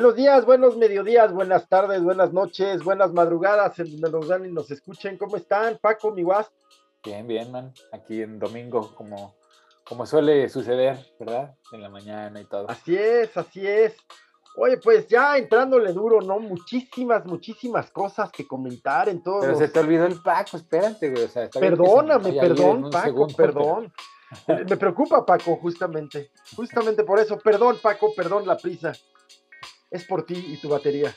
Buenos días, buenos mediodías, buenas tardes, buenas noches, buenas madrugadas, en donde nos dan y nos escuchen. ¿Cómo están, Paco, mi guas? Bien, bien, man. Aquí en domingo, como, como suele suceder, ¿verdad? En la mañana y todo. Así es, así es. Oye, pues ya entrándole duro, ¿no? Muchísimas, muchísimas cosas que comentar en todo. Pero se te olvidó el Paco, espérate, güey. O sea, Perdóname, perdón, Paco, perdón. Me preocupa, Paco, justamente. Justamente por eso. Perdón, Paco, perdón la prisa es por ti y tu batería.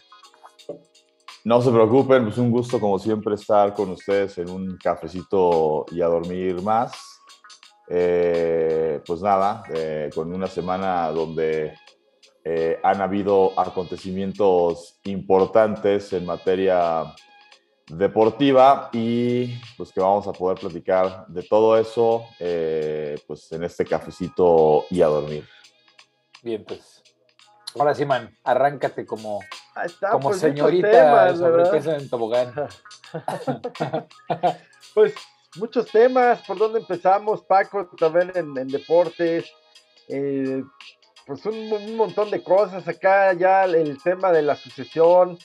No se preocupen, es un gusto como siempre estar con ustedes en un cafecito y a dormir más. Eh, pues nada, eh, con una semana donde eh, han habido acontecimientos importantes en materia deportiva y pues que vamos a poder platicar de todo eso pues en este cafecito y a dormir. Bien, pues Ahora sí, man, arráncate como, como pues, señorita sobre en tobogán. pues muchos temas, ¿por dónde empezamos, Paco? También en, deportes, eh, pues un, montón de cosas. Acá ya el tema de la sucesión,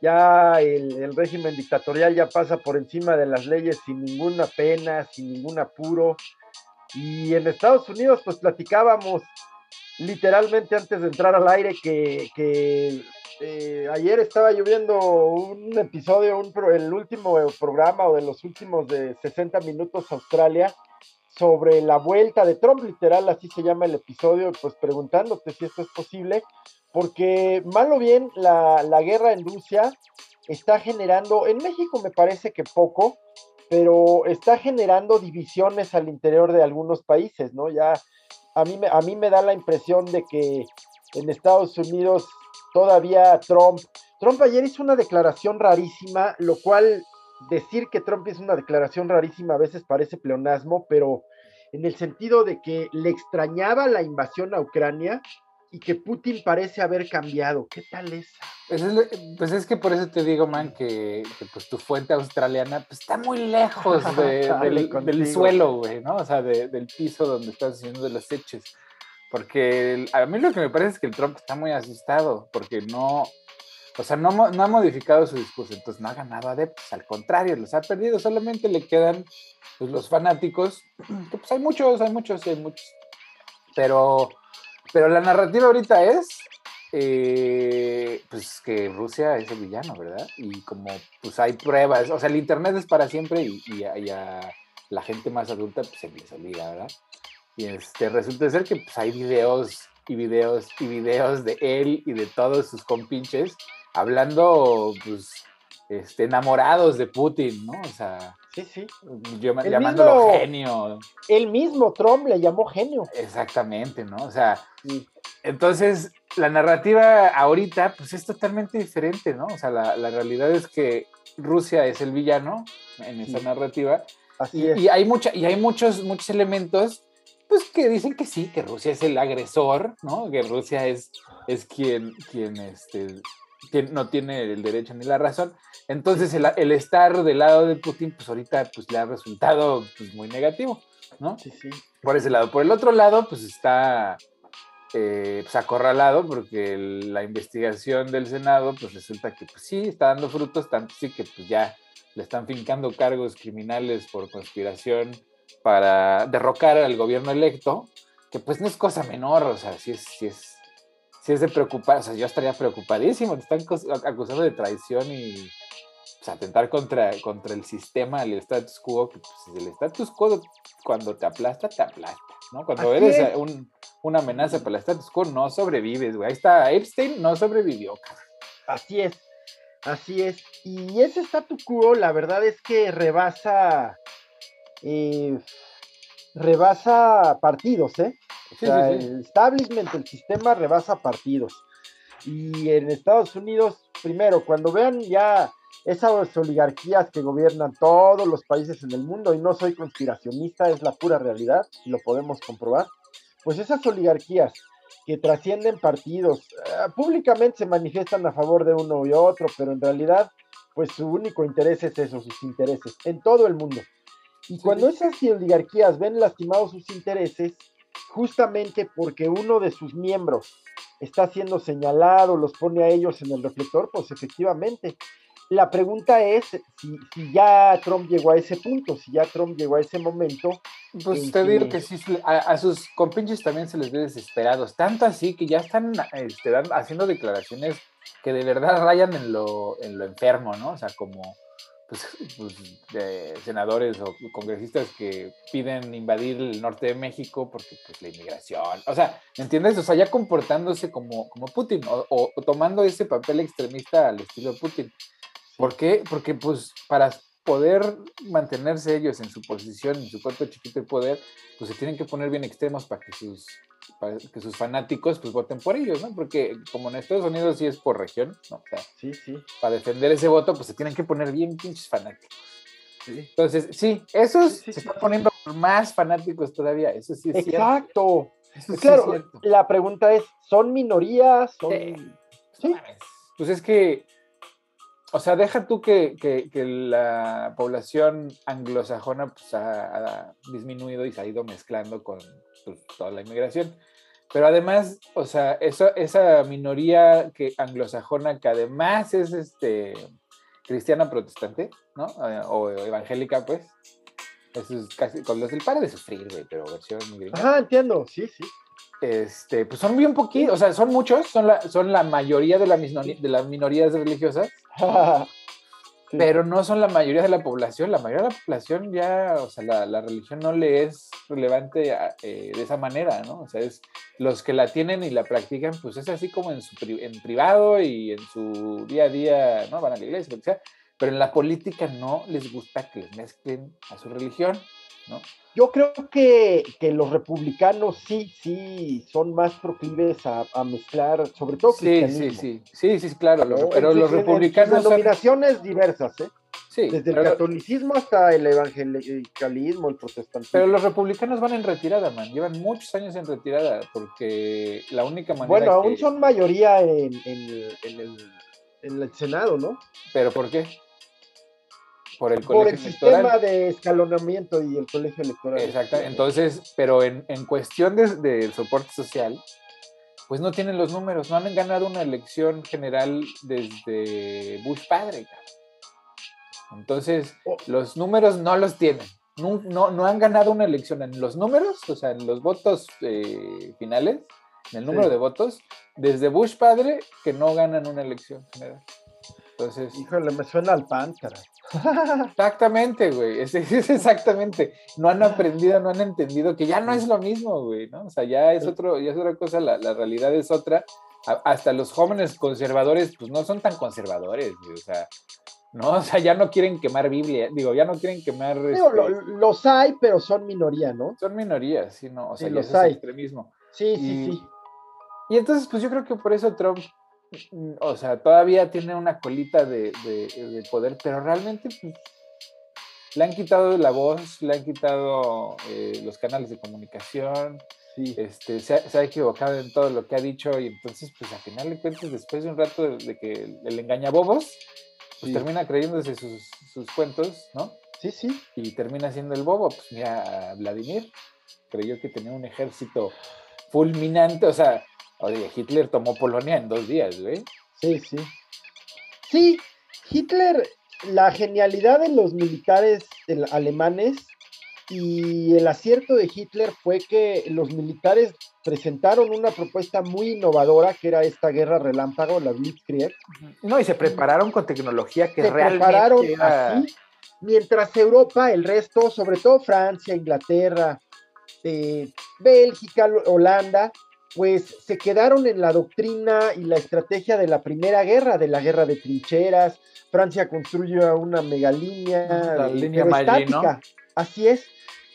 ya el, el, régimen dictatorial ya pasa por encima de las leyes sin ninguna pena, sin ningún apuro. Y en Estados Unidos, pues platicábamos literalmente antes de entrar al aire que, eh, ayer estaba lloviendo un episodio, un el último programa o de los últimos de 60 minutos Australia sobre la vuelta de Trump, literal, así se llama el episodio, pues preguntándote si esto es posible, porque mal o bien la, la guerra en Rusia está generando, en México me parece que poco, pero está generando divisiones al interior de algunos países, ¿no? Ya a mí, me, a mí me da la impresión de que en Estados Unidos todavía Trump, Trump ayer hizo una declaración rarísima, lo cual decir que Trump hizo una declaración rarísima a veces parece pleonasmo, pero en el sentido de que le extrañaba la invasión a Ucrania y que Putin parece haber cambiado. ¿Qué tal esa? Pues es, pues es que por eso te digo, man, que, pues tu fuente australiana pues, está muy lejos del, suelo, güey, ¿no? O sea, del piso donde estás haciendo las eches. Porque a mí lo que me parece es que el Trump está muy asustado, porque no, o sea, no, no ha modificado su discurso, entonces no ha ganado adeptos, al contrario, los ha perdido, solamente le quedan pues, los fanáticos, que pues hay muchos, hay muchos, hay muchos, pero pero la narrativa ahorita es eh, pues que Rusia es el villano, ¿verdad? Y como pues hay pruebas, o sea, el Internet es para siempre y, a, la gente más adulta pues se les olvida, ¿verdad? Y este, resulta ser que pues, hay videos y videos y videos de él y de todos sus compinches hablando pues este, enamorados de Putin, ¿no? O sea, Sí, sí. llamándolo genio. El mismo Trump le llamó genio. Exactamente, ¿no? O sea, entonces la narrativa ahorita, pues es totalmente diferente, ¿no? O sea, la, realidad es que Rusia es el villano en esa narrativa. Así y, es. y, hay mucha, y hay muchos, muchos elementos, pues que dicen que sí, que Rusia es el agresor, ¿no? Que Rusia es, es quien, quien este, no tiene el derecho ni la razón. Entonces el, estar del lado de Putin, pues ahorita pues, le ha resultado pues, muy negativo, ¿no? Sí, sí. Por ese lado. Por el otro lado, pues está eh, pues, acorralado porque la investigación del Senado, pues resulta que pues, sí, está dando frutos, tanto sí que pues ya le están fincando cargos criminales por conspiración para derrocar al gobierno electo, que pues no es cosa menor, o sea, sí es, sí es si es de preocupar, o sea, yo estaría preocupadísimo, te están acusando de traición y pues, atentar contra, contra el sistema, el status quo, que pues, el status quo cuando te aplasta, te aplasta, ¿no? Cuando eres una amenaza para el status quo, no sobrevives, güey. Ahí está, Epstein no sobrevivió, Así es, así es. Y ese status quo, la verdad es que rebasa, eh, rebasa partidos, ¿eh? El establishment, el sistema rebasa partidos. Y en Estados Unidos, primero, cuando vean ya esas oligarquías que gobiernan todos los países en el mundo, y no soy conspiracionista, es la pura realidad, y lo podemos comprobar, pues esas oligarquías que trascienden partidos, eh, públicamente se manifiestan a favor de uno y otro, pero en realidad, pues su único interés es eso, sus intereses, en todo el mundo. Y cuando esas oligarquías ven lastimados sus intereses, justamente porque uno de sus miembros está siendo señalado, los pone a ellos en el reflector, pues efectivamente. La pregunta es si, ya Trump llegó a ese punto, si ya Trump llegó a ese momento. Pues te digo que sí, a, sus compinches también se les ve desesperados, tanto así que ya están este, haciendo declaraciones que de verdad rayan en lo, en lo enfermo, ¿no? O sea, como pues, pues senadores o congresistas que piden invadir el norte de México porque pues la inmigración, o sea, ¿entiendes? O sea, ya comportándose como, como Putin o, tomando ese papel extremista al estilo de Putin. ¿Por qué? Porque pues para poder mantenerse ellos en su posición, en su cuerpo chiquito de poder, pues se tienen que poner bien extremos para que sus para que sus fanáticos pues voten por ellos, ¿no? Porque como en Estados Unidos sí es por región, ¿no? O sea, sí, sí. Para defender ese voto pues se tienen que poner bien pinches fanáticos. Entonces, sí, esos se están poniendo más fanáticos todavía, eso sí es Exacto. Cierto. claro, la pregunta es, ¿son minorías? ¿Son... ¿Sí? Pues es que, o sea, deja tú que, que, la población anglosajona pues, ha, disminuido y se ha ido mezclando con pues, toda la inmigración. Pero además, o sea, eso, esa minoría que anglosajona que además es este cristiana protestante, ¿no? Eh, o evangélica, pues. Eso es casi con los del padre de sufrir, güey, pero versión gringa. Ah, entiendo, sí, sí. Este, pues son bien poquitos, o sea, son muchos, son la, son la mayoría de, la de las minorías religiosas. pero no son la mayoría de la población. La mayoría de la población ya, o sea, la, la religión no le es relevante eh, de esa manera, ¿no? O sea, es los que la tienen y la practican, pues es así como en, su, en privado y en su día a día, ¿no? Van a la iglesia, lo que sea, pero en la política no les gusta que les mezclen a su religión, ¿no? Yo creo que, que, los republicanos sí, sí, son más proclives a, a mezclar, sobre todo sí, sí, sí, sí, sí, claro, pero los republicanos... Denominaciones diversas, ¿eh? Sí, Desde el catolicismo hasta el evangelicalismo, el protestantismo. Pero los republicanos van en retirada, man. Llevan muchos años en retirada porque la única manera. Bueno, aún son mayoría en, en, el, en el Senado, ¿no? ¿Pero por qué? Por el colegio sistema de escalonamiento y el colegio electoral. Exacto, entonces, pero en, en cuestión del de soporte social, pues no tienen los números, no han ganado una elección general desde Bush padre. Entonces, oh. los números no los tienen. No, no, no, han ganado una elección en los números, o sea, en los votos eh, finales, en el número de votos, desde Bush padre que no ganan una elección general. Entonces. Híjole, me suena al pan, caray. Exactamente, güey. Es, exactamente. No han aprendido, no han entendido que ya no es lo mismo, güey, ¿no? O sea, ya es otro, ya es otra cosa, la, realidad es otra. hasta los jóvenes conservadores, pues no son tan conservadores, güey. O sea, no, o sea, ya no quieren quemar Biblia, digo, ya no quieren quemar. Digo, este los hay, pero son minoría, ¿no? Son minorías, sí, no, o sea, los hay. extremismo. Sí, sí, sí. Y entonces, pues yo creo que por eso Trump o sea, todavía tiene una colita de, poder, pero realmente pues, le han quitado la voz, le han quitado eh, los canales de comunicación, este, se, ha, equivocado en todo lo que ha dicho y entonces, pues al final de cuentas, después de un rato de, que le engaña bobos, pues termina creyéndose sus, sus, cuentos, ¿no? Sí, sí. Y termina siendo el bobo. Pues mira, Vladimir creyó que tenía un ejército fulminante, o sea, Oye, Hitler tomó Polonia en dos días, güey. Sí, sí. Sí, Hitler, la genialidad de los militares alemanes y el acierto de Hitler fue que los militares presentaron una propuesta muy innovadora que era esta guerra relámpago, la Blitzkrieg. No, y se prepararon con tecnología que se prepararon así, mientras Europa, el resto, sobre todo Francia, Inglaterra, eh, Bélgica, Holanda, pues se quedaron en la doctrina y la estrategia de la primera guerra, de la guerra de trincheras. Francia construye una megalínea la línea estática. Así es.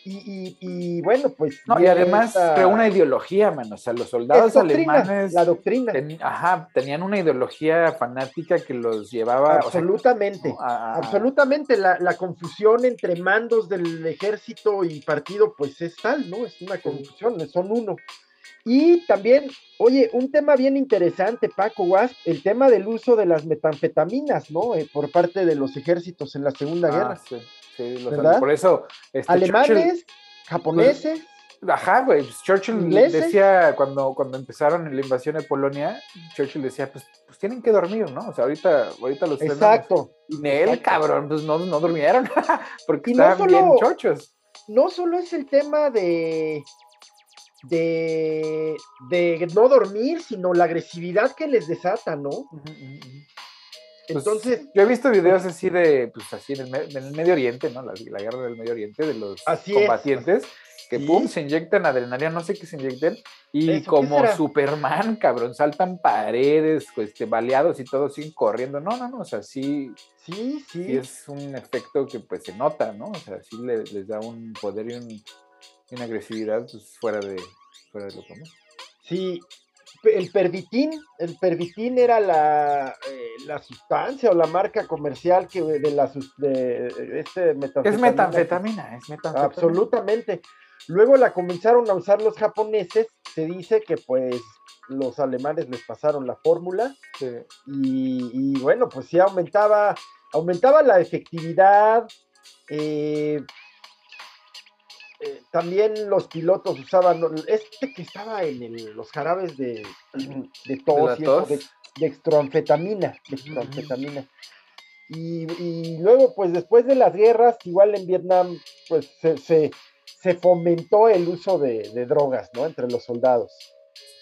Y, bueno, pues. No, y además creó una ideología, man. O sea, los soldados alemanes. La doctrina. ajá, tenían una ideología fanática que los llevaba. Absolutamente. absolutamente. La, la, confusión entre mandos del ejército y partido, pues es tal, ¿no? Es una confusión, son uno. Y también, oye, un tema bien interesante, Paco Wasp, el tema del uso de las metanfetaminas, ¿no? Eh, por parte de los ejércitos en la Segunda ah, Guerra. Sí, sí, por eso. Este, Alemanes, japoneses. Ajá, güey. Pues Churchill decía cuando, cuando empezaron la invasión de Polonia, Churchill decía, pues, pues tienen que dormir, ¿no? O sea, ahorita, ahorita los Exacto. Y él, cabrón, pues no, no durmieron, porque estaban bien chochos. No solo es el tema de, de, de no dormir, sino la agresividad que les desata, ¿no? Pues, Entonces, yo he visto videos así de, pues así en el, Medio Oriente, ¿no? La, guerra del Medio Oriente, de los combatientes, que pum, se inyectan adrenalina, no sé qué se inyecten, y como Superman, cabrón, saltan paredes, este, baleados y todo, siguen corriendo. No, no, no, o sea, sí, sí, sí. sí es un efecto que pues se nota, ¿no? O sea, sí les da un poder y, una agresividad pues, fuera, de, fuera de lo común. Sí, el pervitin, el pervitin era la, eh, la, sustancia o la marca comercial que de la de este metanfetamina. Es metanfetamina, es metanfetamina. Absolutamente. Luego la comenzaron a usar los japoneses, se dice que pues los alemanes les pasaron la fórmula y, bueno, pues sí aumentaba, aumentaba la efectividad, eh, eh, también los pilotos usaban este que estaba en los jarabes de, de tos, de, extroanfetamina, Y, luego, pues después de las guerras, igual en Vietnam, pues se, se, fomentó el uso de, de, drogas, ¿no? Entre los soldados.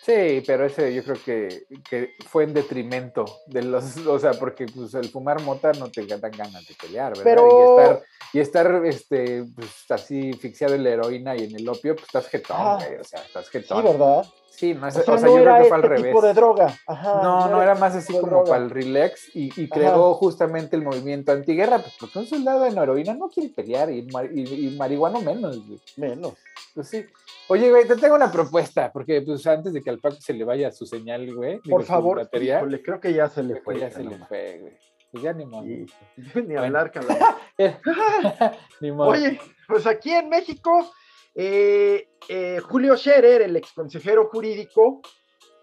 Sí, pero ese yo creo que, fue en detrimento de los, o sea, porque pues el fumar mota no te dan ganas de pelear, ¿verdad? Pero... Y estar, y estar este, pues, así asfixiado en la heroína y en el opio, pues estás jetón, ah. güey, o sea, estás jetón. Sí, ¿verdad? Sí, no es, o sea, yo creo que fue al este revés. tipo de droga. Ajá, no, no, era más así como para el relax y, y creó justamente el movimiento antiguerra, pues porque un soldado en heroína no quiere pelear y, y, y marihuano menos. Menos. Pues sí. Oye, güey, te tengo una propuesta, porque pues antes de que al Paco se le vaya su señal, güey. Por favor, batería, creo que ya se le fue. Ya se le fue, güey. Pues ya ni modo. Ni hablar, cabrón. ni modo. Oye, pues aquí en México, eh, eh, Julio Scherer, el ex consejero jurídico,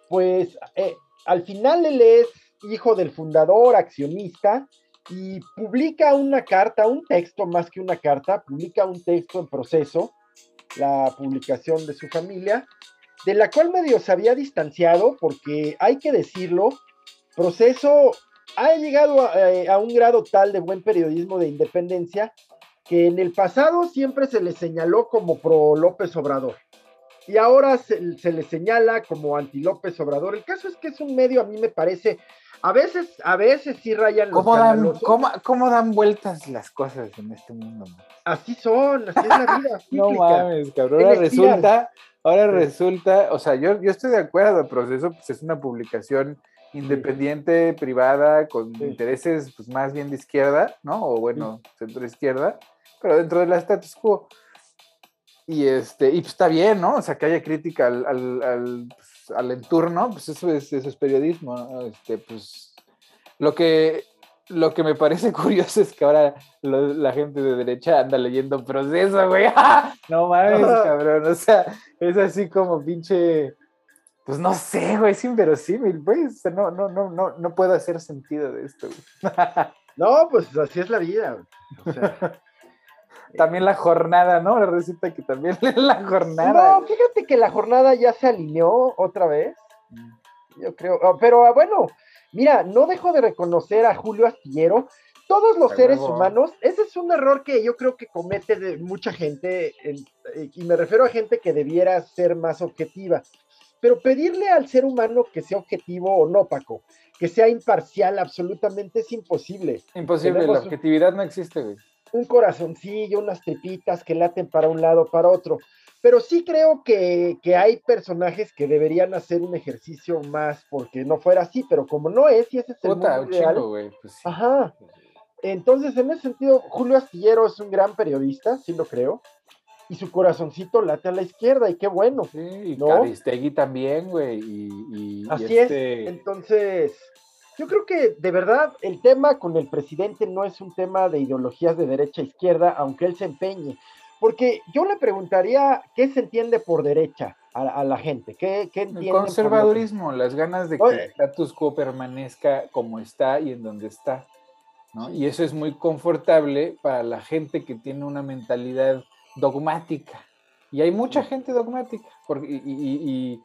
pues eh, al final él es hijo del fundador, accionista, y publica una carta, un texto más que una carta, publica un texto en proceso la publicación de su familia, de la cual medio se había distanciado, porque hay que decirlo, Proceso ha llegado a, un grado tal de buen periodismo de independencia que en el pasado siempre se le señaló como pro López Obrador y ahora se, le señala como anti López Obrador. El caso es que es un medio, a mí me parece, a veces, a veces sí rayan los ¿Cómo dan, ¿cómo, dan vueltas las cosas en este mundo? Así son, así es la vida. no mames, cabrón. Ahora resulta, ahora resulta, o sea, yo, yo estoy de acuerdo, el proceso pues, es una publicación independiente, privada, con intereses pues, más bien de izquierda, ¿no? O bueno, centro izquierda, pero dentro de la status quo. Y, este, y pues está bien, ¿no? O sea, que haya crítica al, al, al, pues, al entorno, pues eso es, eso es periodismo. Este, pues lo que, lo que me parece curioso es que ahora la gente de derecha anda leyendo proceso, güey. no mames, cabrón. O sea, es así como pinche. Pues no sé, güey, es inverosímil, güey. O sea, no, no, no, no, no puedo hacer sentido de esto, güey. no, pues así es la vida. O sea, también la jornada, ¿no? Resulta que también la jornada. No, fíjate que la jornada ya se alineó otra vez. Yo creo, ah, pero ah, bueno, mira, no dejo de reconocer a Julio Astillero. Todos los seres humanos, ese es un error que yo creo que comete de mucha gente, y me refiero a gente que debiera ser más objetiva. Pero pedirle al ser humano que sea objetivo o no, Paco, que sea imparcial, absolutamente es imposible. Imposible, la objetividad no existe, güey un corazoncillo, unas tripitas que laten para un lado, para otro. Pero sí creo que, hay personajes que deberían hacer un ejercicio más porque no fuera así, pero como no es, y ese es el mundo pues Ajá. Entonces, en ese sentido, Julio Astillero es un gran periodista, sí lo creo, y su corazoncito late a la izquierda, y qué bueno. Sí, y Caristegui también, güey, y, Así es, este entonces yo creo que de verdad el tema con el presidente no es un tema de ideologías de derecha a izquierda, aunque él se empeñe. Porque yo le preguntaría qué se entiende por derecha a, la gente. ¿Qué, qué entiende? El conservadurismo, las ganas de que el status quo permanezca como está y en donde está. ¿no? Y eso es muy confortable para la gente que tiene una mentalidad dogmática. Y hay mucha gente dogmática, porque, y,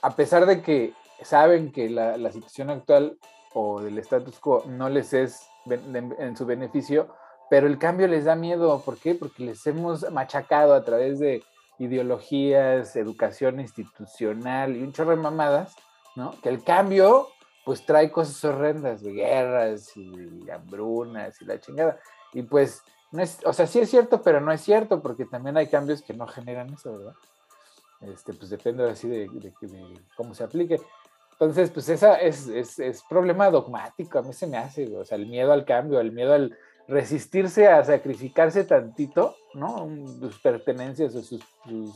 a pesar de que saben que la, situación actual o del status quo no les es en su beneficio, pero el cambio les da miedo. ¿Por qué? Porque les hemos machacado a través de ideologías, educación institucional y un chorro de mamadas, ¿no? Que el cambio, pues trae cosas horrendas, de guerras y hambrunas y la chingada. Y pues no es, o sea, sí es cierto, pero no es cierto, porque también hay cambios que no generan eso, ¿verdad? Este, pues depende así de, cómo se aplique. Entonces, pues esa es, es, es, problema dogmático, a mí se me hace, o sea, el miedo al cambio, el miedo al resistirse a sacrificarse tantito, ¿no? Sus pertenencias o sus, sus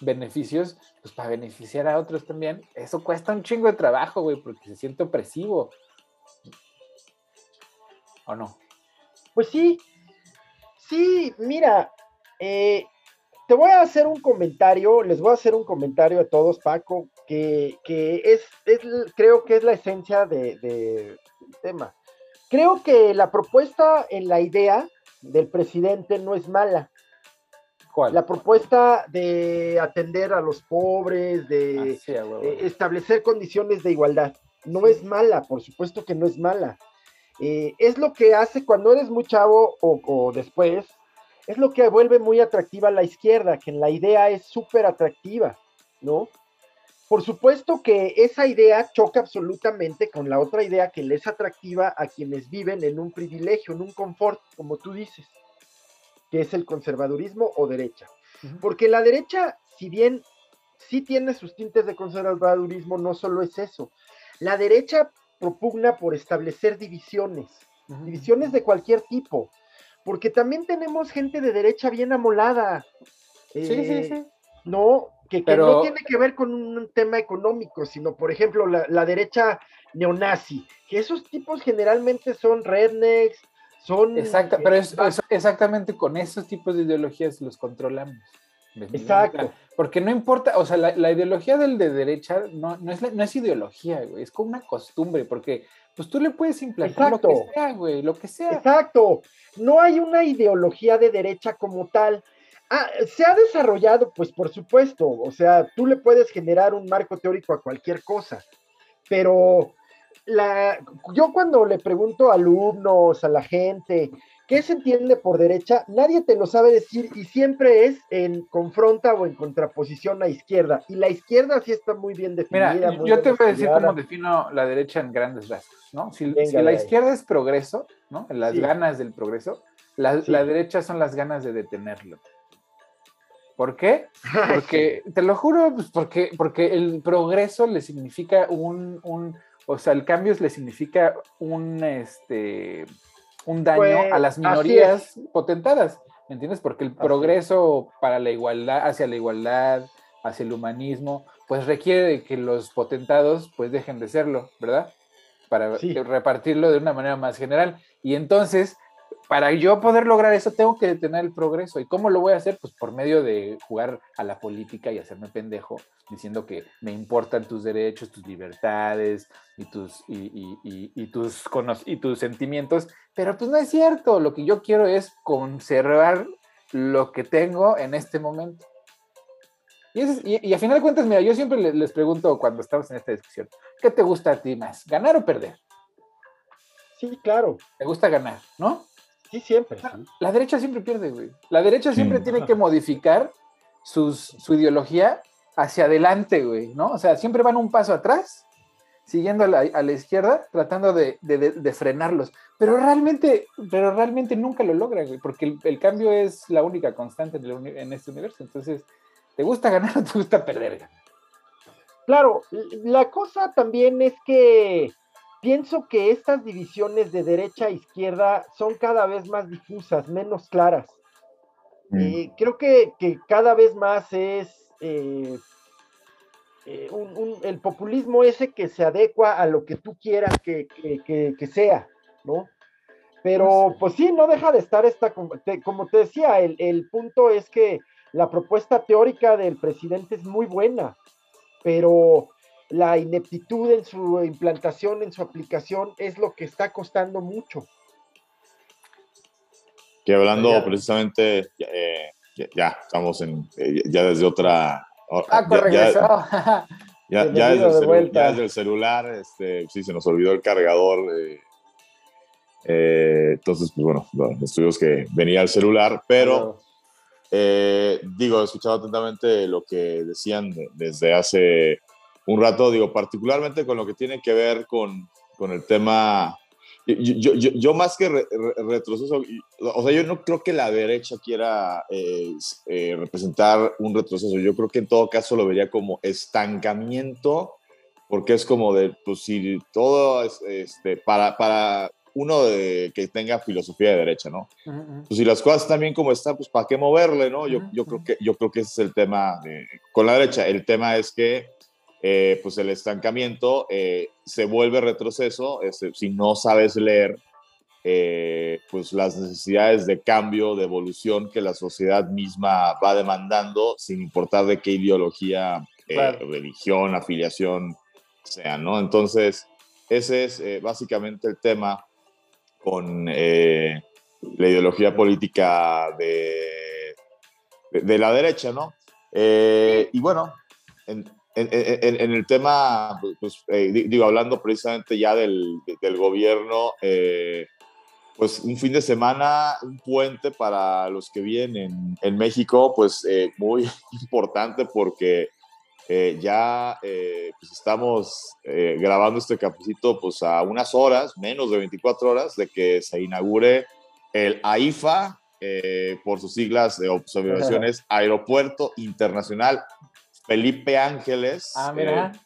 beneficios, pues para beneficiar a otros también, eso cuesta un chingo de trabajo, güey, porque se siente opresivo. ¿O no? Pues sí, Sí, mira, eh, te voy a hacer un comentario, les voy a hacer un comentario a todos, Paco, que, es, creo que es la esencia del de, tema. Creo que la propuesta en la idea del presidente no es mala. ¿Cuál? La propuesta de atender a los pobres, de ah, eh, establecer condiciones de igualdad, no es mala, por supuesto que no es mala. Eh, es lo que hace cuando eres muy chavo o, después, es lo que vuelve muy atractiva a la izquierda, que en la idea es súper atractiva, ¿no? Por supuesto que esa idea choca absolutamente con la otra idea que le es atractiva a quienes viven en un privilegio, en un confort, como tú dices, que es el conservadurismo o derecha. Porque la derecha, si bien sí tiene sus tintes de conservadurismo, no solo es eso. La derecha propugna por establecer divisiones, divisiones de cualquier tipo, porque también tenemos gente de derecha bien amolada. sí, sí, eh, sí. No, que, no tiene que ver con un tema económico, sino, por ejemplo, la, derecha neonazi, que esos tipos generalmente son rednecks, son... Exacto, pero es, exactamente con esos tipos de ideologías los controlamos. Exacto. Porque no importa, o sea, la, ideología del de derecha no, no, es, no es ideología, güey, es como una costumbre, porque pues tú le puedes implantar lo que sea, güey, lo que sea. Exacto. No hay una ideología de derecha como tal. Ah, se ha desarrollado, pues por supuesto, o sea, tú le puedes generar un marco teórico a cualquier cosa, pero la, yo cuando le pregunto a alumnos, a la gente, ¿Qué se entiende por derecha? Nadie te lo sabe decir y siempre es en confronta o en contraposición a izquierda. Y la izquierda sí está muy bien definida. Mira, yo te voy a decir cómo defino la derecha en grandes rasgos, ¿no? Si, la izquierda es progreso, ¿no? Las ganas del progreso, la, derecha son las ganas de detenerlo. ¿Por qué? Porque, te lo juro, pues porque, porque el progreso le significa un, un, o sea, el cambio le significa un, este, un daño a pues, las minorías potentadas, ¿me entiendes? Porque el progreso para la igualdad, hacia la igualdad, hacia el humanismo, pues requiere de que los potentados pues dejen de serlo, ¿verdad? Para repartirlo de una manera más general. Y entonces para yo poder lograr eso tengo que detener el progreso. ¿Y cómo lo voy a hacer? Pues por medio de jugar a la política y hacerme pendejo, diciendo que me importan tus derechos, tus libertades y tus, y, tus, y tus sentimientos. Pero pues no es cierto. Lo que yo quiero es conservar lo que tengo en este momento. Y, a final de cuentas, mira, yo siempre les, les pregunto cuando estamos en esta discusión, ¿qué te gusta a ti más? ¿Ganar o perder? Sí, claro. Te gusta ganar, ¿no? Sí, siempre. La, derecha siempre pierde, güey. La derecha siempre tiene que modificar su ideología hacia adelante, güey, ¿no? O sea, siempre van un paso atrás, siguiendo a la, izquierda, tratando de, frenarlos. Pero realmente, pero realmente nunca lo logra, güey, porque el, cambio es la única constante en, este universo. Entonces, ¿te gusta ganar o te gusta perder? Claro, la cosa también es que pienso que estas divisiones de derecha a izquierda son cada vez más difusas, menos claras. Mm. Eh, creo que, cada vez más es eh, eh, el populismo ese que se adecua a lo que tú quieras que, sea, ¿no? Pero pues sí, no deja de estar esta, como te decía, el, el punto es que la propuesta teórica del presidente es muy buena, pero la ineptitud en su implantación, en su aplicación, es lo que está costando mucho. Que hablando precisamente, eh, ya, estamos en, eh, ya desde otra... Ah, ya, ya, ya, desde el celular, este, sí, se nos olvidó el cargador. Eh, eh, entonces, pues bueno, estuvimos que venía el celular, pero digo, he escuchado atentamente lo que decían desde hace un rato, digo, particularmente con lo que tiene que ver con, con el tema yo, yo, yo, más que retroceso, o sea, yo no creo que la derecha quiera eh, eh, representar un retroceso. Yo creo que en todo caso lo vería como estancamiento, porque es como de, pues si todo es, este, para, para uno de, que tenga filosofía de derecha, ¿no? Pues si las cosas están bien como están, pues ¿para qué moverle, no? Yo, yo, creo, que, yo creo que ese es el tema con la derecha. El tema es que eh, pues el estancamiento eh, se vuelve retroceso este, si no sabes leer eh, pues las necesidades de cambio, de evolución que la sociedad misma va demandando, sin importar de qué ideología, religión, afiliación sea, ¿no? Entonces, ese es básicamente el tema con la ideología política de, de, la derecha, ¿no? y bueno, en, en, el tema, pues, eh, digo, hablando precisamente ya del, del gobierno, eh, pues un fin de semana, un puente para los que viven en, México, pues eh, muy importante porque ya pues estamos grabando este capítulo pues a unas horas, menos de 24 horas, de que se inaugure el AIFA, por sus siglas de observaciones, Aeropuerto Internacional Felipe Ángeles. Ah, mira. Eh,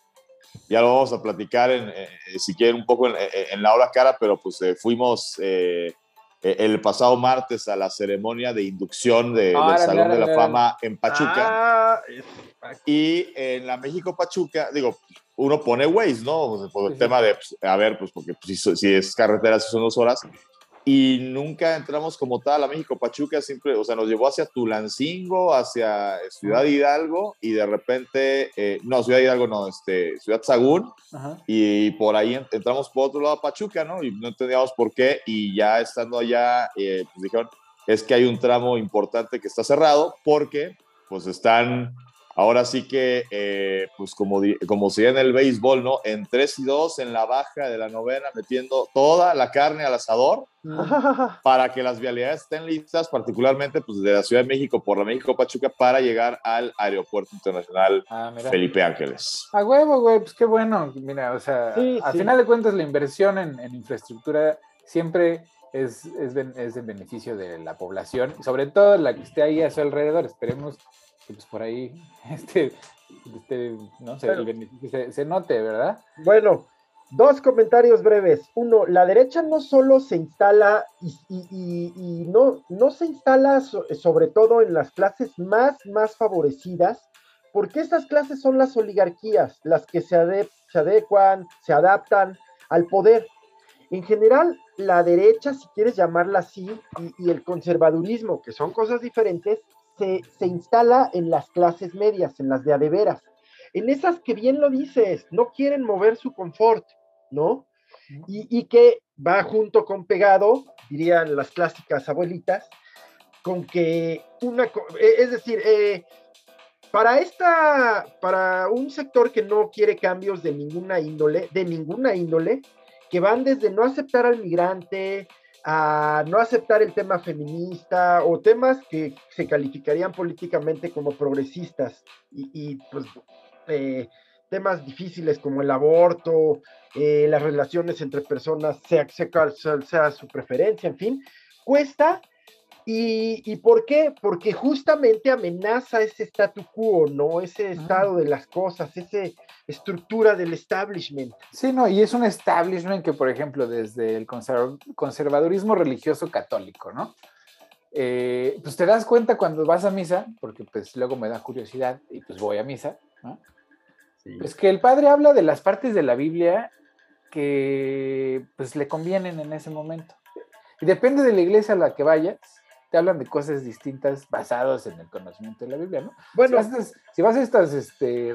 ya lo vamos a platicar, en, eh, si quieren, un poco en, la hora cara, pero pues eh, fuimos el pasado martes a la ceremonia de inducción del Salón de la Fama en Pachuca. Ah, y en la México Pachuca, digo, uno pone Waze, ¿no? Por el tema de, pues, a ver, pues porque pues, si, si, es carretera, si son dos horas, y nunca entramos como tal a México Pachuca, siempre, o sea, nos llevó hacia Tulancingo, hacia Ciudad Hidalgo y de repente, eh, no, Ciudad Hidalgo no, este, Ciudad Sagún y por ahí entramos por otro lado a Pachuca, ¿no? Y no entendíamos por qué y ya estando allá, eh, pues dijeron, es que hay un tramo importante que está cerrado porque pues están Ahora sí que, eh, pues como, como si en el béisbol, ¿no? En 3 y 2, en la baja de la novena, metiendo toda la carne al asador para que las vialidades estén listas, particularmente pues de la Ciudad de México por la México Pachuca para llegar al Aeropuerto Internacional ah, Felipe Ángeles. A huevo, güey, pues qué bueno. Mira, o sea, al final de cuentas la inversión en, infraestructura siempre es, es, es en beneficio de la población, sobre todo la que esté ahí a su alrededor. Esperemos pues por ahí este, este no sé, se, note, ¿verdad? Bueno, dos comentarios breves. Uno, la derecha no solo se instala y, no, no se instala sobre todo en las clases más, más favorecidas, porque estas clases son las oligarquías, las que se, se adecuan, se adaptan al poder. En general, la derecha, si quieres llamarla así, y, el conservadurismo, que son cosas diferentes, se, instala en las clases medias, en las de adeveras, en esas que bien lo dices, no quieren mover su confort, ¿no? Y, que va junto con pegado, dirían las clásicas abuelitas, con que una, e, es decir, eh, para esta, para un sector que no quiere cambios de ninguna índole, de ninguna índole, que van desde no aceptar al migrante, a no aceptar el tema feminista o temas que se calificarían políticamente como progresistas y, pues eh, temas difíciles como el aborto, eh, las relaciones entre personas, sea, sea, sea su preferencia, en fin, cuesta ¿Y, por qué? Porque justamente amenaza ese statu quo, ¿no? Ese estado de las cosas, esa estructura del establishment. Sí, no, y es un establishment que, por ejemplo, desde el conservadurismo religioso católico, ¿no? Eh, pues te das cuenta cuando vas a misa, porque pues luego me da curiosidad y pues voy a misa, ¿no? Sí. Pues que el padre habla de las partes de la Biblia que pues le convienen en ese momento. Y depende de la iglesia a la que vayas, te hablan de cosas distintas basadas en el conocimiento de la Biblia, ¿no? Bueno, si vas a estas, este,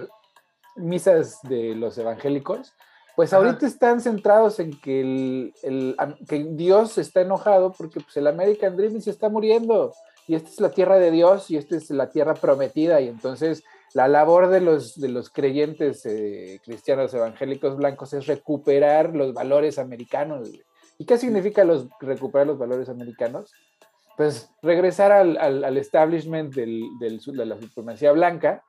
misas de los evangélicos, pues ahorita están centrados en que, el, que Dios está enojado porque pues, el American Dream se está muriendo y esta es la tierra de Dios y esta es la tierra prometida y entonces la labor de los, de los creyentes eh, cristianos evangélicos blancos es recuperar los valores americanos. ¿Y qué significa los, recuperar los valores americanos? Pues regresar al, al, establishment del, del, de la supremacía blanca,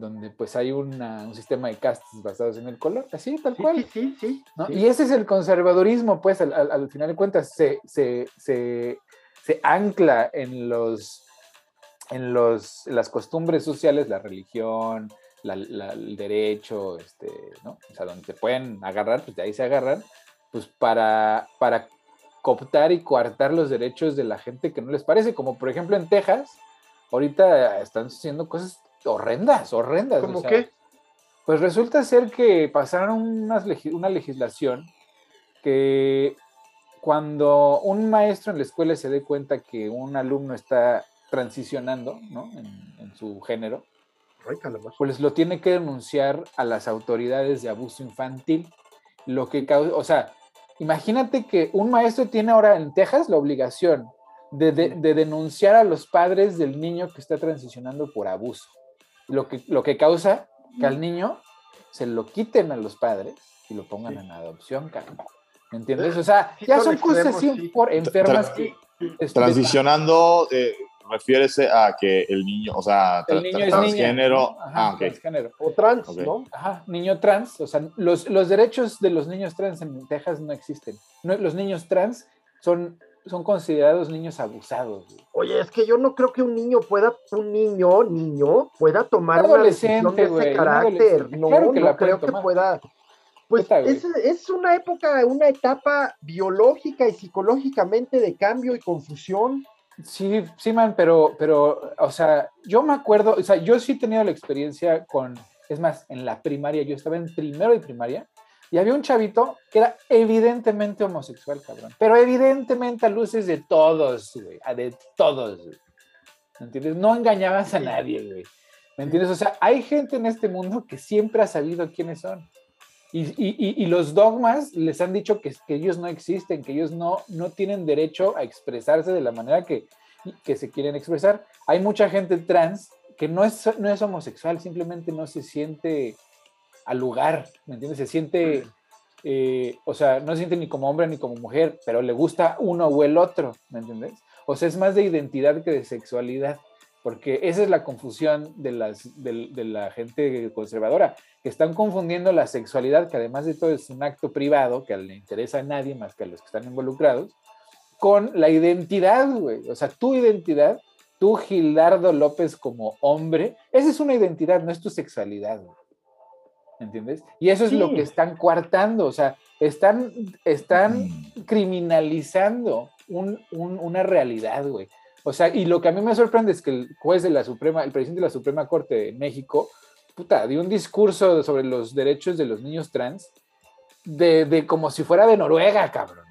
donde pues hay un sistema de castas basados en el color, así, tal cual. Sí, sí, Y ese es el conservadurismo, pues al, al final de cuentas se, se, se, se ancla en los en, los, las costumbres sociales, la religión, el derecho, este, ¿no? O sea, donde se pueden agarrar, pues de ahí se agarran, pues para, para cooptar y coartar los derechos de la gente que no les parece, como por ejemplo en Texas, ahorita están haciendo cosas horrendas, horrendas. ¿Cómo qué? Pues resulta ser que pasaron una legislación que cuando un maestro en la escuela se dé cuenta que un alumno está transicionando ¿no? en, su género, pues lo tiene que denunciar a las autoridades de abuso infantil. Lo que causa, o sea, imagínate que un maestro tiene ahora en Texas la obligación de, denunciar a los padres del niño que está transicionando por abuso. Lo que, lo que causa que al niño se lo quiten a los padres y lo pongan en adopción, caramba. ¿Me entiendes? O sea, ya son cosas así por enfermas que... Transicionando, eh, refiérese a que el niño, o sea, el niño es transgénero, ah, transgénero. O trans, ¿no? Ajá, niño trans, o sea, los, los derechos de los niños trans en Texas no existen. los niños trans son, son considerados niños abusados. Oye, es que yo no creo que un niño pueda, un niño, niño, pueda tomar una decisión de ese carácter. No, claro que no creo que pueda. Pues es, es, una época, una etapa biológica y psicológicamente de cambio y confusión. Sí, sí, man, pero, pero, o sea, yo me acuerdo, o sea, yo sí he tenido la experiencia con, es más, en la primaria, yo estaba en primero de primaria y había un chavito que era evidentemente homosexual, cabrón, pero evidentemente a luces de todos, güey, de todos, ¿me entiendes? No engañabas a nadie, güey, ¿me entiendes? O sea, hay gente en este mundo que siempre ha sabido quiénes son. Y, los dogmas les han dicho que, que, ellos no existen, que ellos no, no tienen derecho a expresarse de la manera que, que se quieren expresar. Hay mucha gente trans que no es, no es homosexual, simplemente no se siente al lugar, ¿me entiendes? Se siente, eh, o sea, no se siente ni como hombre ni como mujer, pero le gusta uno o el otro, ¿me entiendes? O sea, es más de identidad que de sexualidad porque esa es la confusión de, las, de, la gente conservadora, que están confundiendo la sexualidad, que además de todo es un acto privado, que le interesa a nadie más que a los que están involucrados, con la identidad, güey. O sea, tu identidad, tú, Gildardo López como hombre, esa es una identidad, no es tu sexualidad, güey. ¿Entiendes? Y eso es lo que están coartando, o sea, están, están criminalizando una realidad, güey. O sea, y lo que a mí me sorprende es que el juez de la Suprema, el presidente de la Suprema Corte de México, puta, dio un discurso sobre los derechos de los niños trans de, de como si fuera de Noruega, cabrón.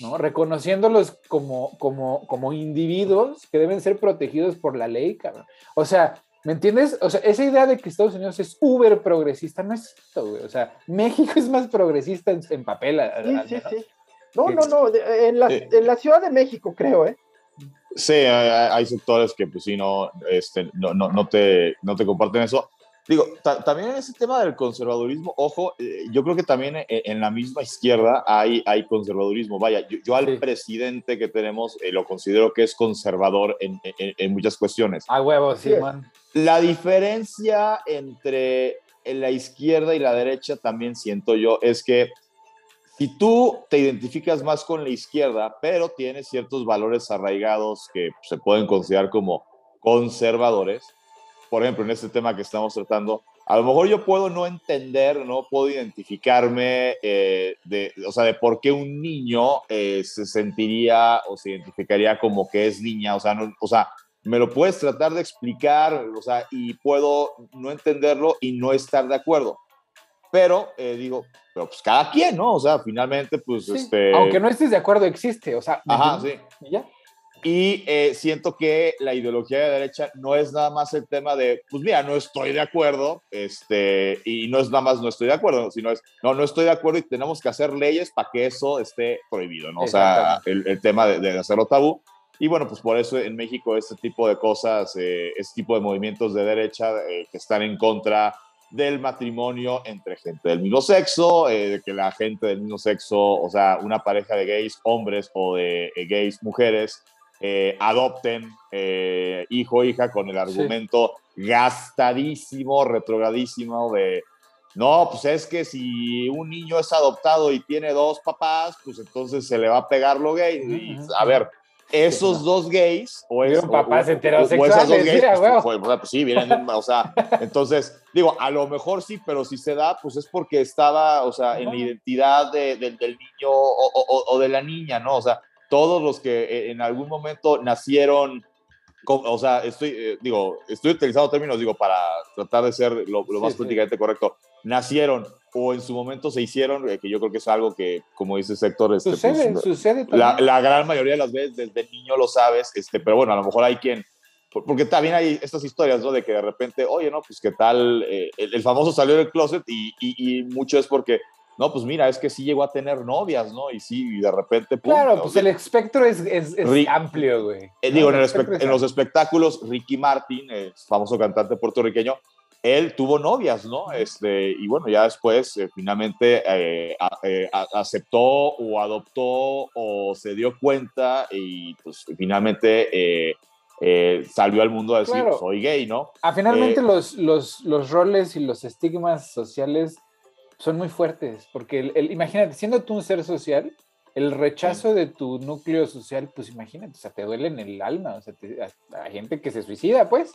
¿no? Reconociéndolos como, como, como individuos que deben ser protegidos por la ley, cabrón. O sea, ¿me entiendes? O sea, esa idea de que Estados Unidos es uber progresista no es esto, güey. O sea, México es más progresista en, papel. Sí, sí, sí. No, no, no, en la, en la Ciudad de México, creo, ¿eh? Sí, hay, sectores que pues sí, no, este, no, no, no, te, no te comparten eso. Digo, también en ese tema del conservadurismo, ojo, eh, yo creo que también e, en, la misma izquierda hay, hay conservadurismo. Vaya, yo, al presidente que tenemos eh, lo considero que es conservador en, en, muchas cuestiones. A huevo, sí, man. La diferencia entre la izquierda y la derecha también siento yo es que si tú te identificas más con la izquierda, pero tienes ciertos valores arraigados que se pueden considerar como conservadores, por ejemplo, en este tema que estamos tratando, a lo mejor yo puedo no entender, no puedo identificarme eh, de, o sea, de por qué un niño eh, se sentiría o se identificaría como que es niña, o sea, no, o sea, me lo puedes tratar de explicar, o sea, y puedo no entenderlo y no estar de acuerdo. Pero eh, digo, pero pues cada quien, ¿no? O sea, finalmente, pues este... Aunque no estés de acuerdo, existe, o sea... Ajá, sí. ¿Y ya? Y eh, siento que la ideología de derecha no es nada más el tema de, pues mira, no estoy de acuerdo, este, y no es nada más no estoy de acuerdo, sino es, no, no estoy de acuerdo y tenemos que hacer leyes para que eso esté prohibido, ¿no? O sea, el, el tema de, de, hacerlo tabú. Y bueno, pues por eso en México este tipo de cosas, eh, este tipo de movimientos de derecha eh, que están en contra del matrimonio entre gente del mismo sexo, eh, de que la gente del mismo sexo, o sea, una pareja de gays hombres o de gays mujeres, adopten hijo o hija con el argumento gastadísimo, retrogradísimo de no, pues es que si un niño es adoptado y tiene dos papás, pues entonces se le va a pegar lo gay. Y, a ver, esos dos gays o, es, papás heterosexuales, dos gays, pues, pues, sí, vienen, o sea, entonces, digo, a lo mejor sí, pero si se da, pues es porque estaba, o sea, en la identidad del niño o, de la niña, ¿no? O sea, todos los que eh, en algún momento nacieron o sea, estoy, eh, digo, estoy utilizando términos, digo, para tratar de ser lo, más políticamente correcto. Nacieron o en su momento se hicieron, eh, que yo creo que es algo que, como dice sector, este, sucede, pues, sucede la, la, gran mayoría de las veces desde niño lo sabes, este, pero bueno, a lo mejor hay quien, porque también hay estas historias, ¿no? De que de repente, oye, no, pues qué tal, eh, el, famoso salió del closet y, y, y, mucho es porque no, pues mira, es que sí llegó a tener novias, ¿no? Y sí, y de repente... claro, pues el espectro es, es, amplio, güey. Eh, digo, en, los espectáculos, Ricky Martin, el famoso cantante puertorriqueño, él tuvo novias, ¿no? Este, y bueno, ya después eh, finalmente eh, aceptó o adoptó o se dio cuenta y pues finalmente salió al mundo a decir, soy gay, ¿no? Ah, finalmente los, los, los roles y los estigmas sociales son muy fuertes, porque el, imagínate, siendo tú un ser social, el rechazo de tu núcleo social, pues imagínate, o sea, te duele en el alma, o sea, hay gente que se suicida, pues.